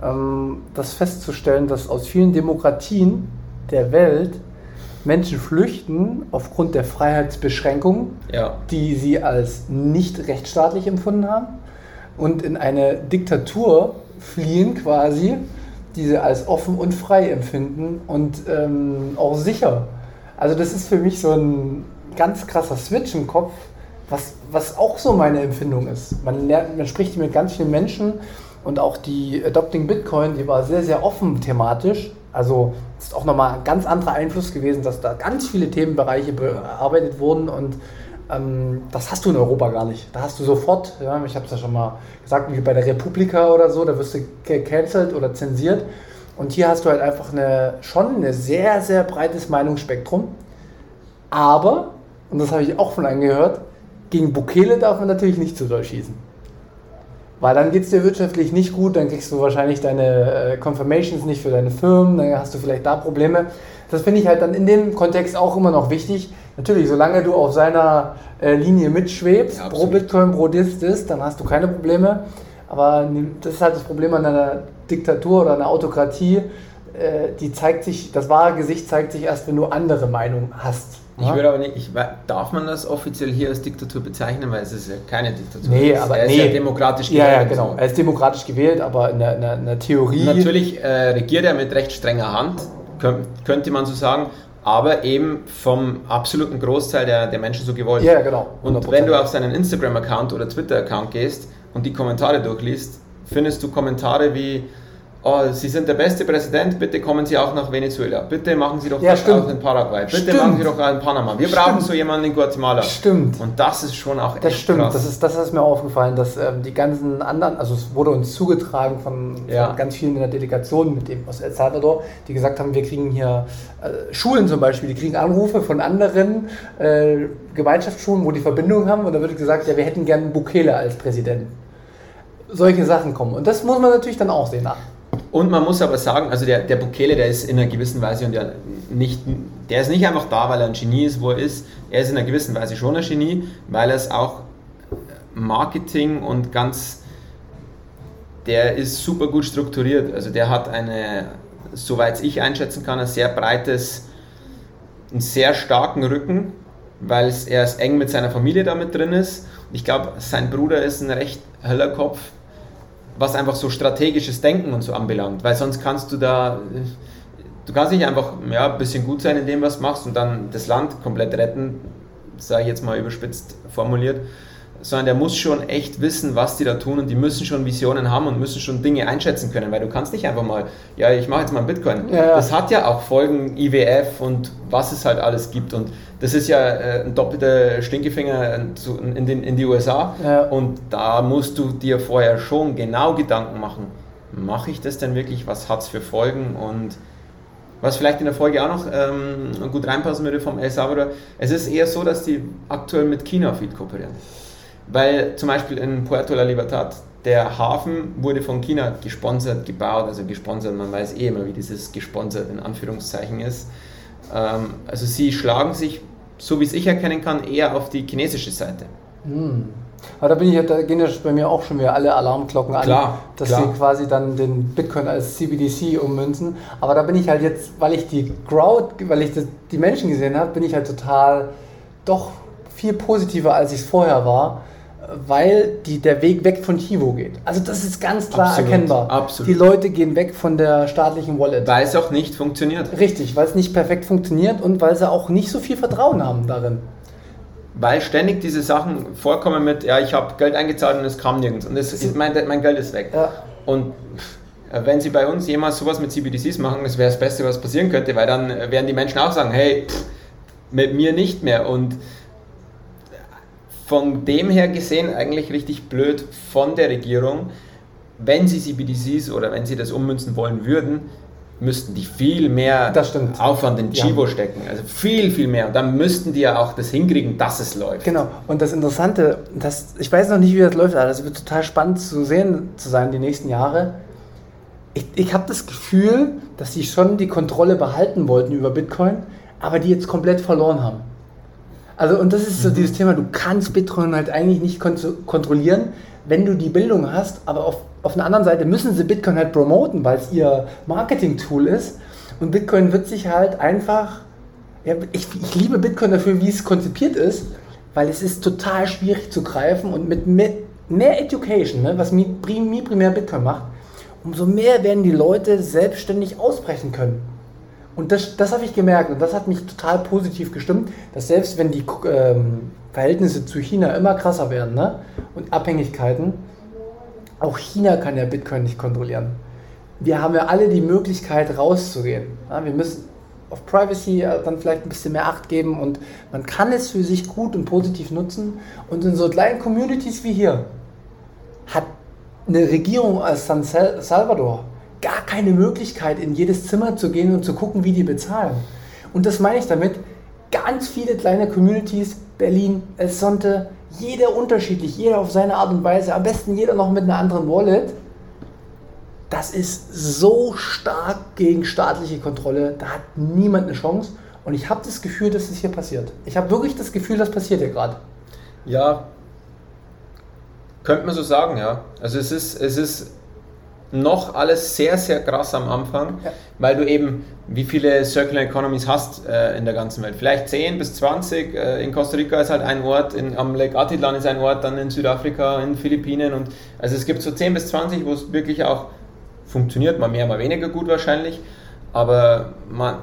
ähm, das festzustellen, dass aus vielen Demokratien der Welt Menschen flüchten aufgrund der Freiheitsbeschränkungen, Ja. die sie als nicht rechtsstaatlich empfunden haben und in eine Diktatur fliehen quasi, die sie als offen und frei empfinden und ähm, auch sicher. Also das ist für mich so ein ganz krasser Switch im Kopf, was, was auch so meine Empfindung ist. Man, lernt, man spricht mit ganz vielen Menschen und auch die Adopting Bitcoin, die war sehr, sehr offen thematisch. Also ist auch nochmal ein ganz anderer Einfluss gewesen, dass da ganz viele Themenbereiche bearbeitet wurden und ähm, das hast du in Europa gar nicht. Da hast du sofort, ja, ich habe es ja schon mal gesagt, wie bei der Republika oder so, da wirst du gecancelt oder zensiert. Und hier hast du halt einfach eine, schon ein sehr, sehr breites Meinungsspektrum. Aber, und das habe ich auch von einem gehört, gegen Bukele darf man natürlich nicht zu doll schießen. Weil dann geht es dir wirtschaftlich nicht gut, dann kriegst du wahrscheinlich deine äh, Confirmations nicht für deine Firmen, dann hast du vielleicht da Probleme. Das finde ich halt dann in dem Kontext auch immer noch wichtig. Natürlich, solange du auf seiner äh, Linie mitschwebst, Ja, pro. Bitcoin, pro Dis, Dis, dann hast du keine Probleme. Aber das ist halt das Problem an einer Diktatur oder einer Autokratie. Äh, die zeigt sich, das wahre Gesicht zeigt sich erst, wenn du andere Meinungen hast. Ich Ja? würde aber nicht, ich, darf man das offiziell hier als Diktatur bezeichnen, weil es ist ja keine Diktatur. Nee, aber er ist nee. ja demokratisch Ja, ja, gewählt, genau. Er ist demokratisch gewählt, aber in der, in der, Theorie. Natürlich äh, regiert er mit recht strenger Hand, könnt, könnte man so sagen, aber eben vom absoluten Großteil der, der Menschen so gewollt. Ja, genau. Und 100%. wenn du auf seinen Instagram-Account oder Twitter-Account gehst und die Kommentare durchliest, findest du Kommentare wie, oh, Sie sind der beste Präsident, bitte kommen Sie auch nach Venezuela. Bitte machen Sie doch Ja, das stimmt. auch in Paraguay. Bitte Stimmt. machen Sie doch auch in Panama. Wir brauchen Stimmt. so jemanden in Guatemala. Stimmt. Und das ist schon auch Das echt stimmt, krass. das ist, das ist mir aufgefallen, dass ähm, die ganzen anderen, also es wurde uns zugetragen von, Ja. von ganz vielen in der Delegation mit dem aus El Salvador, die gesagt haben, wir kriegen hier äh, Schulen zum Beispiel, die kriegen Anrufe von anderen äh, Gemeinschaftsschulen, wo die Verbindung haben und da wird gesagt, ja, wir hätten gerne Bukele als Präsident. Solche Sachen kommen und das muss man natürlich dann auch sehen. Und man muss aber sagen, also der, der Bukele, der ist in einer gewissen Weise und ja nicht, der ist nicht einfach da, weil er ein Genie ist, wo er ist. Er ist in einer gewissen Weise schon ein Genie, weil er es auch Marketing und ganz, der ist super gut strukturiert. Also der hat eine, soweit ich einschätzen kann, ein sehr breites, einen sehr starken Rücken, weil er ist eng mit seiner Familie damit drin ist. Ich glaube, sein Bruder ist ein recht heller Kopf, was einfach so strategisches Denken und so anbelangt, weil sonst kannst du da, du kannst nicht einfach ja, ein bisschen gut sein in dem, was machst und dann das Land komplett retten, sage ich jetzt mal überspitzt formuliert, sondern der muss schon echt wissen, was die da tun und die müssen schon Visionen haben und müssen schon Dinge einschätzen können, weil du kannst nicht einfach mal, ja, ich mache jetzt mal Bitcoin. Ja, ja. Das hat ja auch Folgen IWF und was es halt alles gibt und das ist ja äh, ein doppelter Stinkefinger in, den, in die USA Ja. und da musst du dir vorher schon genau Gedanken machen. Mache ich das denn wirklich? Was hat es für Folgen? Und was vielleicht in der Folge auch noch ähm, gut reinpassen würde vom El Salvador, es ist eher so, dass die aktuell mit China viel kooperieren. Weil zum Beispiel in Puerto La Libertad, der Hafen wurde von China gesponsert, gebaut, also gesponsert, man weiß eh immer, wie dieses gesponsert in Anführungszeichen ist. Ähm, also sie schlagen sich, so wie es ich erkennen kann, eher auf die chinesische Seite. Aber da, bin ich, da gehen ja bei mir auch schon wieder alle Alarmglocken an, Klar, dass klar. sie quasi dann den Bitcoin als CBDC ummünzen. Aber da bin ich halt jetzt, weil ich die Crowd, weil ich das, die Menschen gesehen habe, bin ich halt total doch viel positiver, als ich es vorher war, weil die, der Weg weg von Chivo geht. Also das ist ganz klar Absolut, erkennbar. absolut. Die Leute gehen weg von der staatlichen Wallet. Weil es auch nicht funktioniert. Richtig, weil es nicht perfekt funktioniert und weil sie auch nicht so viel Vertrauen haben darin. Weil ständig diese Sachen vorkommen mit, ja, ich habe Geld eingezahlt und es kam nirgends und es, ist, mein, mein Geld ist weg. Ja. Und äh, wenn sie bei uns jemals sowas mit CBDCs machen, das wäre das Beste, was passieren könnte, weil dann äh, werden die Menschen auch sagen, hey, pff, mit mir nicht mehr. Und von dem her gesehen eigentlich richtig blöd von der Regierung, wenn sie CBDCs oder wenn sie das ummünzen wollen würden, müssten die viel mehr Aufwand in Chivo ja. stecken. Also viel, viel mehr. Und dann müssten die ja auch das hinkriegen, dass es läuft. Genau. Und das Interessante, das, ich weiß noch nicht, wie das läuft, aber das wird total spannend zu sehen zu sein die nächsten Jahre. Ich, ich habe das Gefühl, dass sie schon die Kontrolle behalten wollten über Bitcoin, aber die jetzt komplett verloren haben. Also, und das ist so mhm. dieses Thema, du kannst Bitcoin halt eigentlich nicht kontrollieren, wenn du die Bildung hast, aber auf, auf einer anderen Seite müssen sie Bitcoin halt promoten, weil es ihr Marketing-Tool ist. Und Bitcoin wird sich halt einfach, ja, ich, ich liebe Bitcoin dafür, wie es konzipiert ist, weil es ist total schwierig zu greifen und mit mehr, mehr Education, ne, was mir primär Bitcoin macht, umso mehr werden die Leute selbstständig ausbrechen können. Und das, das habe ich gemerkt und das hat mich total positiv gestimmt, dass selbst wenn die ähm, Verhältnisse zu China immer krasser werden ne, und Abhängigkeiten, auch China kann ja Bitcoin nicht kontrollieren. Wir haben ja alle die Möglichkeit rauszugehen. Ja, wir müssen auf Privacy dann vielleicht ein bisschen mehr Acht geben und man kann es für sich gut und positiv nutzen. Und in so kleinen Communities wie hier hat eine Regierung als San Salvador gar keine Möglichkeit, in jedes Zimmer zu gehen und zu gucken, wie die bezahlen. Und das meine ich damit, ganz viele kleine Communities, Berlin, El Sonte, jeder unterschiedlich, jeder auf seine Art und Weise, am besten jeder noch mit einer anderen Wallet. Das ist so stark gegen staatliche Kontrolle, da hat niemand eine Chance. Und ich habe das Gefühl, dass das hier passiert. Ich habe wirklich das Gefühl, das passiert hier gerade. Ja, könnte man so sagen, ja. Also es ist, es ist noch alles sehr, sehr krass am Anfang, ja. weil du eben, wie viele Circular Economies hast äh, in der ganzen Welt? Vielleicht 10 bis 20. Äh, in Costa Rica ist halt ein Ort, in, am Lake Atitlan ist ein Ort, dann in Südafrika, in Philippinen und also es gibt so 10 bis 20, wo es wirklich auch funktioniert, mal mehr, mal weniger gut wahrscheinlich, aber man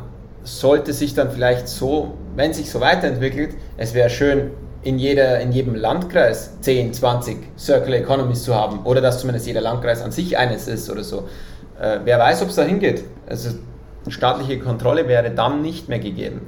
sollte sich dann vielleicht so, wenn sich so weiterentwickelt, es wäre schön, in, jeder, in jedem Landkreis 10, 20 Circular Economies zu haben oder dass zumindest jeder Landkreis an sich eines ist oder so. Äh, wer weiß, ob es da hingeht. Also staatliche Kontrolle wäre dann nicht mehr gegeben.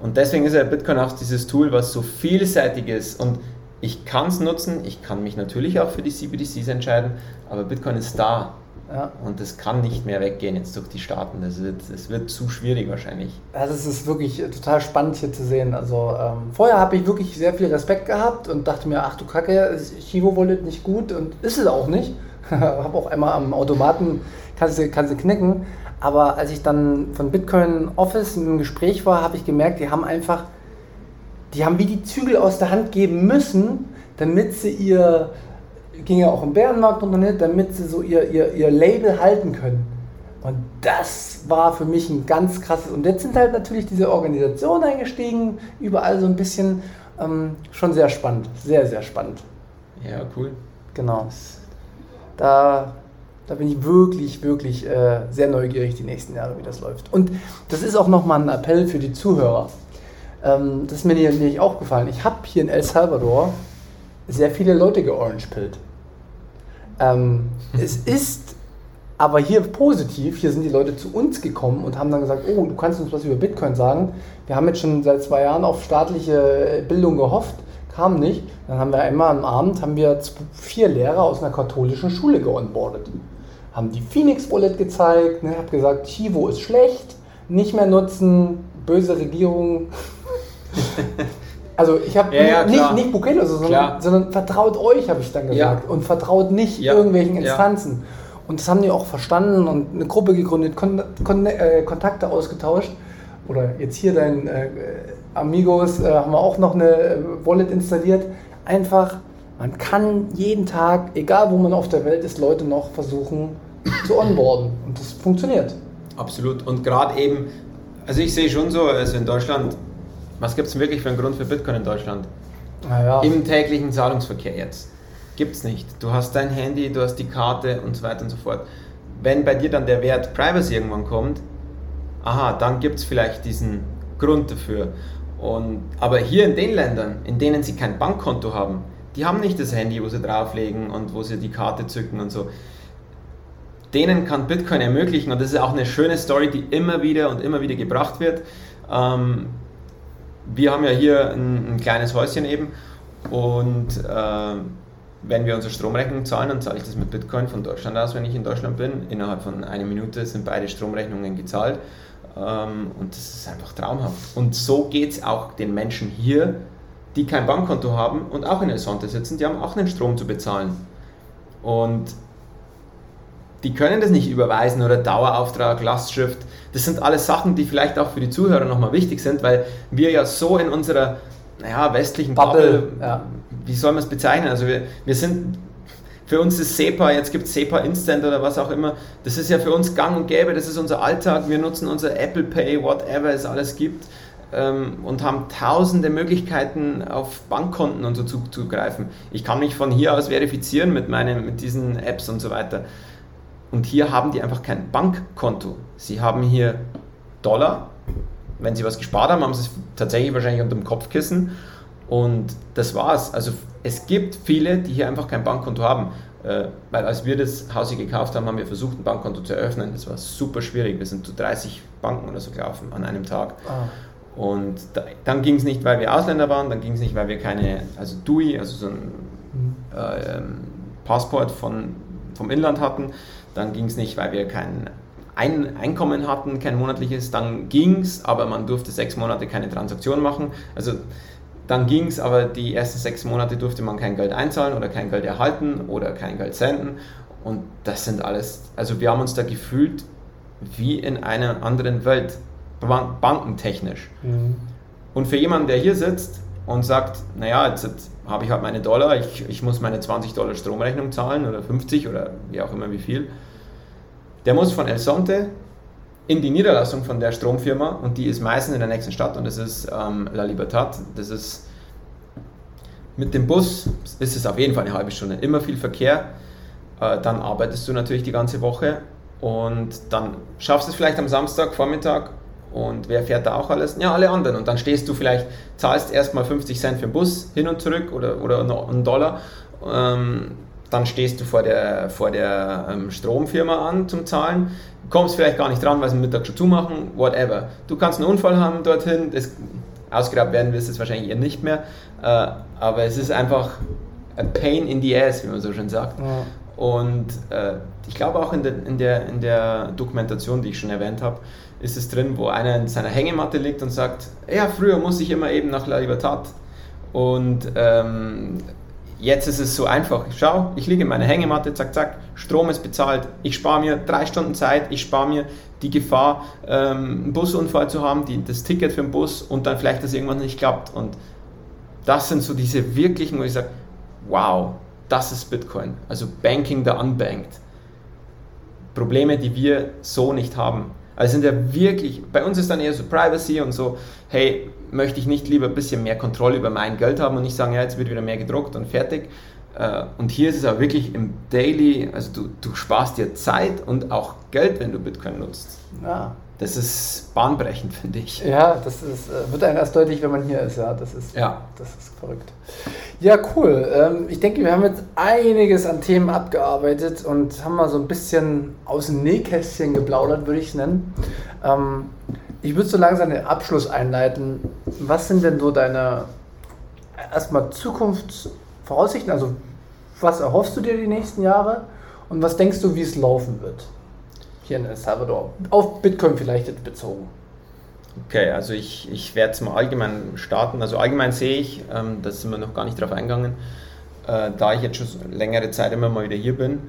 Und deswegen ist ja Bitcoin auch dieses Tool, was so vielseitig ist und ich kann es nutzen, ich kann mich natürlich auch für die CBDCs entscheiden, aber Bitcoin ist da. Ja. Und das kann nicht mehr weggehen jetzt durch die Staaten. Das wird, das wird zu schwierig wahrscheinlich. Ja, das ist wirklich total spannend hier zu sehen. Also ähm, vorher habe ich wirklich sehr viel Respekt gehabt und dachte mir, ach du Kacke, Chivo Wallet nicht gut und ist es auch nicht. habe auch einmal am Automaten, kannst du, kannst du knicken. Aber als ich dann von Bitcoin Office im Gespräch war, habe ich gemerkt, die haben einfach, die haben wie die Zügel aus der Hand geben müssen, damit sie ihr ging ja auch im Bärenmarkt unter nicht, damit sie so ihr, ihr, ihr Label halten können. Und das war für mich ein ganz krasses. Und jetzt sind halt natürlich diese Organisationen eingestiegen, überall so ein bisschen ähm, schon sehr spannend. Sehr, sehr spannend. Ja, cool. Genau. Da, da bin ich wirklich, wirklich äh, sehr neugierig die nächsten Jahre, wie das läuft. Und das ist auch nochmal ein Appell für die Zuhörer. Ähm, das ist mir nicht aufgefallen. Ich habe hier in El Salvador sehr viele Leute georangepillt. Ähm, es ist aber hier positiv, hier sind die Leute zu uns gekommen und haben dann gesagt, oh, du kannst uns was über Bitcoin sagen. Wir haben jetzt schon seit zwei Jahren auf staatliche Bildung gehofft, kam nicht. Dann haben wir einmal am Abend haben wir vier Lehrer aus einer katholischen Schule geonboardet. Haben die Phoenix Wallet gezeigt, ne, hab gesagt, Chivo ist schlecht, nicht mehr nutzen, böse Regierung. Also ich habe ja, nicht, nicht Bukele, sondern, sondern, vertraut euch, habe ich dann gesagt. Und vertraut nicht irgendwelchen Instanzen. Und das haben die auch verstanden und eine Gruppe gegründet, Kon Kon äh, Kontakte ausgetauscht. Oder jetzt hier dein äh, Amigos äh, haben wir auch noch eine äh, Wallet installiert. Einfach, man kann jeden Tag, egal wo man auf der Welt ist, Leute noch versuchen zu onboarden. Und das funktioniert. Absolut. Und gerade eben, also ich sehe schon so, also in Deutschland was gibt es wirklich für einen Grund für Bitcoin in Deutschland? Ja. Im täglichen Zahlungsverkehr jetzt. Gibt es nicht. Du hast dein Handy, du hast die Karte und so weiter und so fort. Wenn bei dir dann der Wert Privacy irgendwann kommt, aha, dann gibt es vielleicht diesen Grund dafür. Und, aber hier in den Ländern, in denen sie kein Bankkonto haben, die haben nicht das Handy, wo sie drauflegen und wo sie die Karte zücken und so. Denen kann Bitcoin ermöglichen, und das ist auch eine schöne Story, die immer wieder und immer wieder gebracht wird. Ähm, wir haben ja hier ein, ein kleines Häuschen eben und äh, wenn wir unsere Stromrechnung zahlen, dann zahle ich das mit Bitcoin von Deutschland aus, wenn ich in Deutschland bin. Innerhalb von einer Minute sind beide Stromrechnungen gezahlt. Ähm, und das ist einfach traumhaft. Und so geht es auch den Menschen hier, die kein Bankkonto haben und auch in El Sonte sitzen, die haben auch einen Strom zu bezahlen. Und die können das nicht überweisen oder Dauerauftrag, Lastschrift. Das sind alles Sachen, die vielleicht auch für die Zuhörer nochmal wichtig sind, weil wir ja so in unserer naja, westlichen Bubble, Bubble ja. wie soll man es bezeichnen? Also wir, wir sind, für uns ist SEPA, jetzt gibt es SEPA Instant oder was auch immer, das ist ja für uns gang und gäbe, das ist unser Alltag, wir nutzen unser Apple Pay, whatever es alles gibt ähm, und haben tausende Möglichkeiten auf Bankkonten und so zuzugreifen. Ich kann mich von hier aus verifizieren mit, meinen, mit diesen Apps und so weiter. Und hier haben die einfach kein Bankkonto. Sie haben hier Dollar. Wenn sie was gespart haben, haben sie es tatsächlich wahrscheinlich unter dem Kopfkissen. Und das war's. Also es gibt viele, die hier einfach kein Bankkonto haben. Äh, weil als wir das Haus hier gekauft haben, haben wir versucht, ein Bankkonto zu eröffnen. Das war super schwierig. Wir sind zu 30 Banken oder so gelaufen an einem Tag. Ah. Und da, dann ging es nicht, weil wir Ausländer waren, dann ging es nicht, weil wir keine, also DUI, also so ein mhm. äh, ähm, Passport von, vom Inland hatten, dann ging es nicht, weil wir kein ein Einkommen hatten, kein monatliches, dann ging es, aber man durfte sechs Monate keine Transaktion machen. Also dann ging es, aber die ersten sechs Monate durfte man kein Geld einzahlen oder kein Geld erhalten oder kein Geld senden. Und das sind alles, also wir haben uns da gefühlt wie in einer anderen Welt, bankentechnisch. Mhm. Und für jemanden, der hier sitzt und sagt, naja, jetzt, jetzt habe ich halt meine Dollar, ich, ich muss meine 20 Dollar Stromrechnung zahlen oder 50 oder wie auch immer wie viel, der muss von El Sonte in die Niederlassung von der Stromfirma und die ist meistens in der nächsten Stadt und das ist ähm, La Libertad. Das ist mit dem Bus ist es auf jeden Fall eine halbe Stunde, immer viel Verkehr. Äh, dann arbeitest du natürlich die ganze Woche und dann schaffst du es vielleicht am Samstag Vormittag und wer fährt da auch alles? Ja, alle anderen. Und dann stehst du vielleicht, zahlst erstmal 50 Cent für den Bus hin und zurück oder, oder einen Dollar. Ähm, dann stehst du vor der, vor der ähm, Stromfirma an zum Zahlen, kommst vielleicht gar nicht dran, weil sie Mittag schon zumachen, whatever. Du kannst einen Unfall haben dorthin, das, ausgegraben werden wirst es wahrscheinlich eher nicht mehr, äh, aber es ist einfach a pain in the ass, wie man so schön sagt. Ja. Und äh, ich glaube auch in der, in, der, in der Dokumentation, die ich schon erwähnt habe, ist es drin, wo einer in seiner Hängematte liegt und sagt, ja, früher musste ich immer eben nach La Libertad und ähm, Jetzt ist es so einfach. Schau, ich liege in meiner Hängematte, zack, zack, Strom ist bezahlt. Ich spare mir drei Stunden Zeit, ich spare mir die Gefahr, ähm, einen Busunfall zu haben, die, das Ticket für den Bus und dann vielleicht, dass irgendwann nicht klappt. Und das sind so diese wirklichen, wo ich sage, wow, das ist Bitcoin. Also Banking the Unbanked. Probleme, die wir so nicht haben. Also sind ja wirklich, bei uns ist dann eher so Privacy und so, hey, möchte ich nicht lieber ein bisschen mehr Kontrolle über mein Geld haben und nicht sagen, ja, jetzt wird wieder mehr gedruckt und fertig. Äh, und hier ist es auch wirklich im Daily, also du, du sparst dir Zeit und auch Geld, wenn du Bitcoin nutzt. Ja. Das ist bahnbrechend, finde ich. Ja, das ist, äh, wird einem erst deutlich, wenn man hier ist. Ja, das ist, ja. Das ist verrückt. Ja, cool. Ähm, ich denke, wir haben jetzt einiges an Themen abgearbeitet und haben mal so ein bisschen aus dem Nähkästchen geplaudert, würde ich es nennen. Ich würde so langsam den Abschluss einleiten. Was sind denn so deine erstmal Zukunftsvoraussichten? Also, was erhoffst du dir die nächsten Jahre und was denkst du, wie es laufen wird? hier in El Salvador. Auf Bitcoin vielleicht jetzt bezogen. Okay, also ich, ich werde es mal allgemein starten. Also allgemein sehe ich, ähm, da sind wir noch gar nicht drauf eingegangen, äh, da ich jetzt schon längere Zeit immer mal wieder hier bin.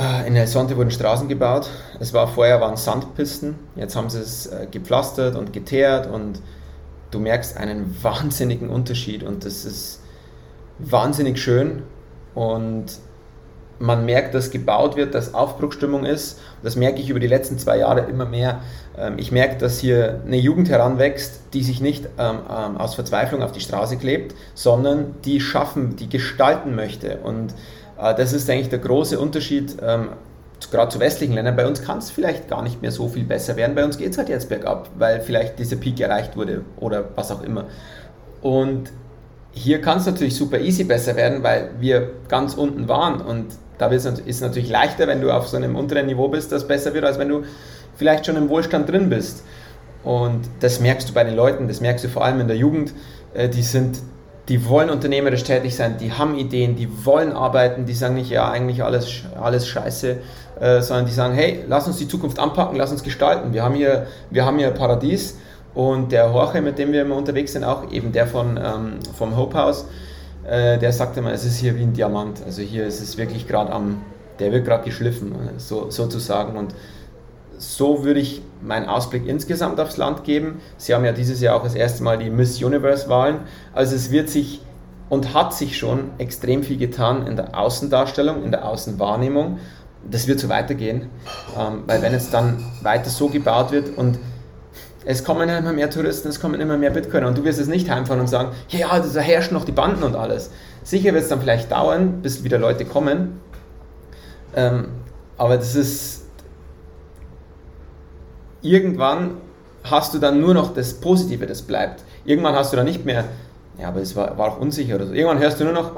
Äh, in El Sonte wurden Straßen gebaut. Es war vorher waren Sandpisten, jetzt haben sie es äh, gepflastert und geteert und du merkst einen wahnsinnigen Unterschied und das ist wahnsinnig schön und man merkt, dass gebaut wird, dass Aufbruchstimmung ist. Das merke ich über die letzten zwei Jahre immer mehr. Ähm, ich merke, dass hier eine Jugend heranwächst, die sich nicht ähm, ähm, aus Verzweiflung auf die Straße klebt, sondern die schaffen, die gestalten möchte. Und das ist eigentlich der große Unterschied, gerade zu westlichen Ländern. Bei uns kann es vielleicht gar nicht mehr so viel besser werden. Bei uns geht es halt jetzt bergab, weil vielleicht dieser Peak erreicht wurde oder was auch immer. Und hier kann es natürlich super easy besser werden, weil wir ganz unten waren und da ist es natürlich leichter, wenn du auf so einem unteren Niveau bist, dass es besser wird, als wenn du vielleicht schon im Wohlstand drin bist. Und das merkst du bei den Leuten, das merkst du vor allem in der Jugend, äh, die sind, die wollen unternehmerisch tätig sein, die haben Ideen, die wollen arbeiten, die sagen nicht, ja, eigentlich alles, alles scheiße, äh, sondern die sagen, hey, lass uns die Zukunft anpacken, lass uns gestalten. Wir haben hier, wir haben hier Paradies und der Jorge, mit dem wir immer unterwegs sind, auch eben der von, ähm, vom Hope House, äh, der sagt immer, es ist hier wie ein Diamant. Also hier ist es wirklich gerade am, der wird gerade geschliffen, so, sozusagen. Und so würde ich meinen Ausblick insgesamt aufs Land geben. Sie haben ja dieses Jahr auch das erste Mal die Miss Universe-Wahlen. Also es wird sich und hat sich schon extrem viel getan in der Außendarstellung, in der Außenwahrnehmung. Das wird so weitergehen, ähm, weil wenn es dann weiter so gebaut wird und es kommen immer mehr Touristen, es kommen immer mehr Bitcoiner und du wirst es nicht heimfahren und sagen, ja, da herrschen noch die Banden und alles. Sicher wird es dann vielleicht dauern, bis wieder Leute kommen, ähm, aber das ist irgendwann hast du dann nur noch das Positive, das bleibt. Irgendwann hast du dann nicht mehr, ja, aber es war, war auch unsicher oder so. Irgendwann hörst du nur noch,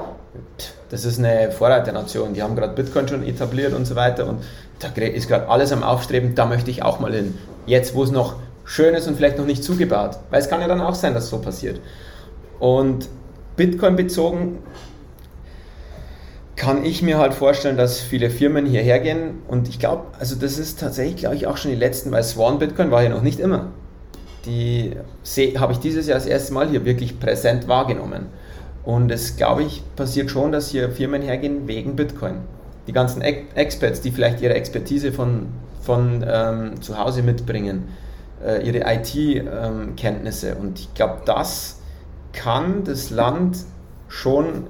das ist eine Vorreiternation, die haben gerade Bitcoin schon etabliert und so weiter und da ist gerade alles am Aufstreben, da möchte ich auch mal hin. Jetzt, wo es noch schön ist und vielleicht noch nicht zugebaut, weil es kann ja dann auch sein, dass so passiert. Und Bitcoin bezogen kann ich mir halt vorstellen, dass viele Firmen hierher gehen und ich glaube, also das ist tatsächlich, glaube ich, auch schon die letzten, weil Swan Bitcoin war ja noch nicht immer. Die habe ich dieses Jahr das erste Mal hier wirklich präsent wahrgenommen. Und es, glaube ich, passiert schon, dass hier Firmen hergehen wegen Bitcoin. Die ganzen Experts, die vielleicht ihre Expertise von, von ähm, zu Hause mitbringen, äh, ihre IT-Kenntnisse. Ähm, und ich glaube, das kann das Land schon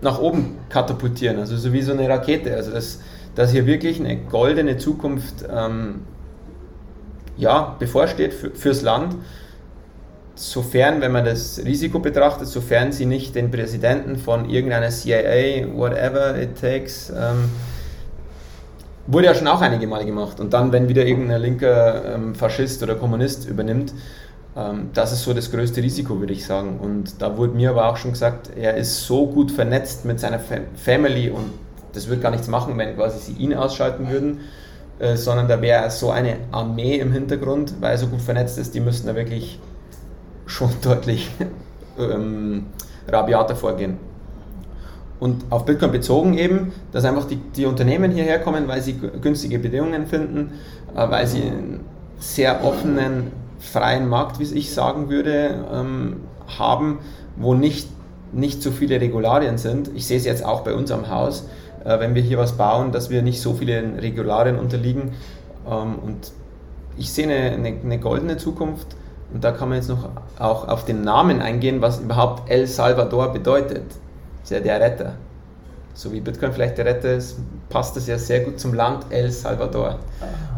nach oben katapultieren, also so wie so eine Rakete. Also dass, dass hier wirklich eine goldene Zukunft ähm, ja, bevorsteht für, fürs Land, sofern, wenn man das Risiko betrachtet, sofern sie nicht den Präsidenten von irgendeiner CIA, whatever it takes, ähm, wurde ja schon auch einige Male gemacht. Und dann, wenn wieder irgendein linker ähm, Faschist oder Kommunist übernimmt, das ist so das größte Risiko, würde ich sagen. Und da wurde mir aber auch schon gesagt, er ist so gut vernetzt mit seiner Family und das würde gar nichts machen, wenn quasi sie ihn ausschalten würden, äh, sondern da wäre so eine Armee im Hintergrund, weil er so gut vernetzt ist, die müssten da wirklich schon deutlich ähm, rabiater vorgehen. Und auf Bitcoin bezogen eben, dass einfach die, die Unternehmen hierher kommen, weil sie günstige Bedingungen finden, äh, weil sie einen sehr offenen freien Markt, wie ich sagen würde, ähm, haben, wo nicht, nicht so viele Regularien sind. Ich sehe es jetzt auch bei uns am Haus, äh, wenn wir hier was bauen, dass wir nicht so viele Regularien unterliegen. Ähm, und ich sehe eine, eine, eine goldene Zukunft. Und da kann man jetzt noch auch auf den Namen eingehen, was überhaupt El Salvador bedeutet. Das ist ja der Retter. So wie Bitcoin vielleicht der Retter ist, passt das ja sehr gut zum Land El Salvador.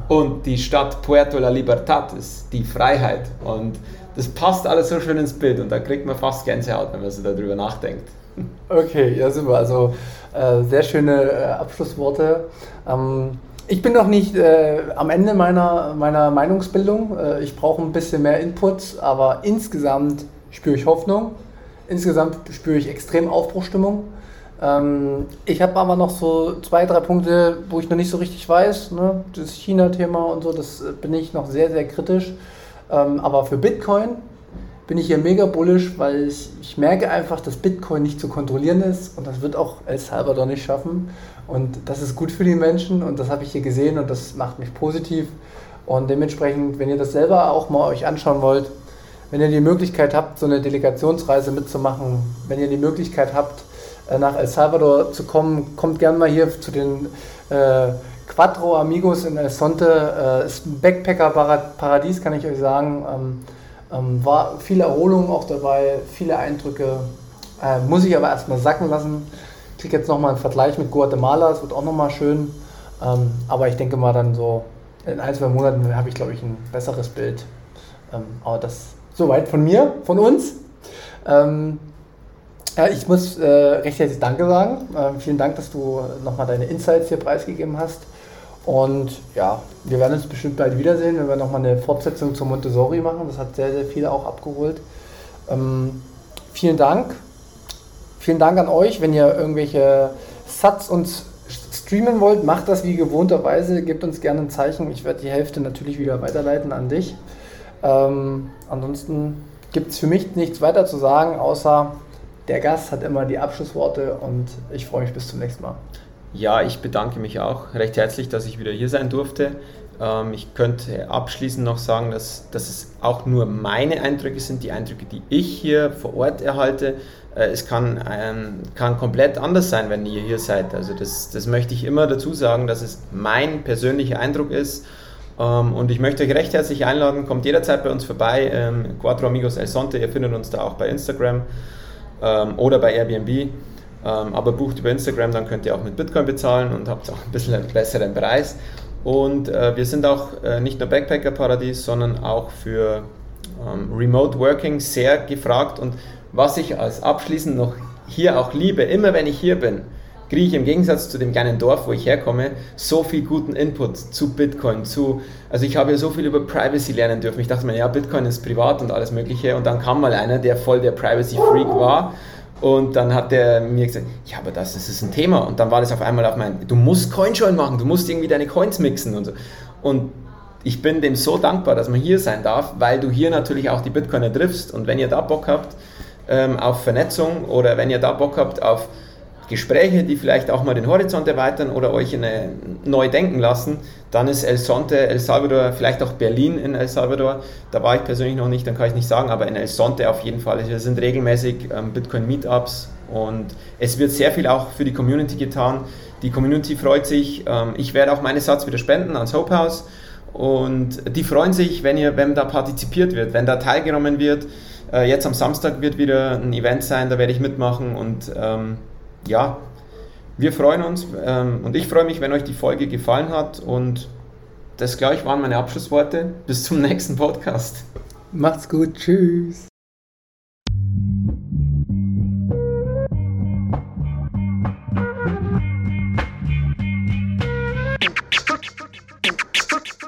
Und die Stadt Puerto La Libertad ist die Freiheit. Und das passt alles so schön ins Bild und da kriegt man fast Gänsehaut, wenn man so darüber nachdenkt. Okay, ja super. Also äh, sehr schöne äh, Abschlussworte. Ähm, ich bin noch nicht äh, am Ende meiner, meiner Meinungsbildung. Äh, ich brauche ein bisschen mehr Input, aber insgesamt spüre ich Hoffnung. Insgesamt spüre ich extrem Aufbruchstimmung. Ähm, ich habe aber noch so zwei, drei Punkte, wo ich noch nicht so richtig weiß. Ne? Das China-Thema und so, das äh, bin ich noch sehr, sehr kritisch. Ähm, aber für Bitcoin bin ich hier mega bullish, weil ich, ich, merke einfach, dass Bitcoin nicht zu kontrollieren ist und das wird auch El Salvador nicht schaffen. Und das ist gut für die Menschen und das habe ich hier gesehen und das macht mich positiv. Und dementsprechend, wenn ihr das selber auch mal euch anschauen wollt, wenn ihr die Möglichkeit habt, so eine Delegationsreise mitzumachen, wenn ihr die Möglichkeit habt, nach El Salvador zu kommen, kommt gerne mal hier zu den äh, Quattro Amigos in El Sonte. Äh, ist ein Backpacker-Paradies, kann ich euch sagen. Ähm, ähm, war viel Erholung auch dabei, viele Eindrücke. Äh, muss ich aber erstmal sacken lassen. Kriege jetzt nochmal einen Vergleich mit Guatemala, es wird auch nochmal schön. Ähm, aber ich denke mal dann so, in ein, zwei Monaten habe ich, glaube ich, ein besseres Bild. Ähm, aber das soweit von mir, von uns. Ähm, ja, ich muss äh, recht herzlich Danke sagen. Äh, vielen Dank, dass du nochmal deine Insights hier preisgegeben hast. Und ja, wir werden uns bestimmt bald wiedersehen, wenn wir nochmal eine Fortsetzung zur Montessori machen. Das hat sehr, sehr viele auch abgeholt. Ähm, vielen Dank. Vielen Dank an euch. Wenn ihr irgendwelche Sats uns streamen wollt, macht das wie gewohnterweise. Gebt uns gerne ein Zeichen. Ich werde die Hälfte natürlich wieder weiterleiten an dich. Ähm, ansonsten gibt es für mich nichts weiter zu sagen, außer der Gast hat immer die Abschlussworte und ich freue mich bis zum nächsten Mal. Ja, ich bedanke mich auch recht herzlich, dass ich wieder hier sein durfte. Ähm, ich könnte abschließend noch sagen, dass, dass es auch nur meine Eindrücke sind, die Eindrücke, die ich hier vor Ort erhalte. Äh, es kann, ähm, kann komplett anders sein, wenn ihr hier seid. Also das, das möchte ich immer dazu sagen, dass es mein persönlicher Eindruck ist. Ähm, und ich möchte euch recht herzlich einladen, kommt jederzeit bei uns vorbei. Quattro Amigos El Sonte, ihr findet uns da auch bei Instagram oder bei Airbnb. aber bucht über Instagram, dann könnt ihr auch mit Bitcoin bezahlen und habt auch ein bisschen einen besseren Preis. Und äh, wir sind auch äh, nicht nur Backpacker-Paradies, sondern auch für ähm, Remote Working sehr gefragt. Und was ich als abschließend noch hier auch liebe, immer wenn ich hier bin, kriege ich im Gegensatz zu dem kleinen Dorf, wo ich herkomme, so viel guten Input zu Bitcoin, zu, also ich habe ja so viel über Privacy lernen dürfen. Ich dachte mir, ja, Bitcoin ist privat und alles Mögliche. Und dann kam mal einer, der voll der Privacy-Freak war und dann hat der mir gesagt, ja, aber das, das ist ein Thema. Und dann war das auf einmal auf mein, du musst Coinjoin machen, du musst irgendwie deine Coins mixen und so. Und ich bin dem so dankbar, dass man hier sein darf, weil du hier natürlich auch die Bitcoiner triffst. Und wenn ihr da Bock habt ähm, auf Vernetzung oder wenn ihr da Bock habt auf Gespräche, die vielleicht auch mal den Horizont erweitern oder euch eine, neu denken lassen, dann ist El Sonte, El Salvador, vielleicht auch Berlin in El Salvador. Da war ich persönlich noch nicht, dann kann ich nicht sagen, aber in El Sonte auf jeden Fall. Wir sind regelmäßig ähm, Bitcoin-Meetups und es wird sehr viel auch für die Community getan. Die Community freut sich. Ähm, ich werde auch meine Satz wieder spenden ans Hope House und die freuen sich, wenn, ihr, wenn da partizipiert wird, wenn da teilgenommen wird. Äh, jetzt am Samstag wird wieder ein Event sein, da werde ich mitmachen und ähm, ja, wir freuen uns ähm, und ich freue mich, wenn euch die Folge gefallen hat und das gleich waren meine Abschlussworte. Bis zum nächsten Podcast. Macht's gut, tschüss.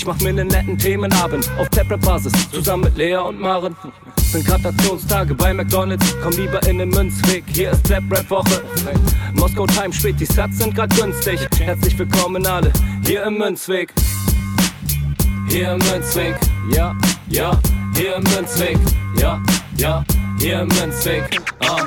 Ich mach mir einen netten Themenabend auf Taprap-Basis, zusammen mit Lea und Maren. Sind Gratationstage bei McDonalds, komm lieber in den Münzweg, hier ist Trap-Rap-Woche. Moskau Time spät, die Sats sind grad günstig. Herzlich willkommen alle, hier im Münzweg. Hier im Münzweg, ja, ja, hier im Münzweg, ja, ja, hier im Münzweg, ah,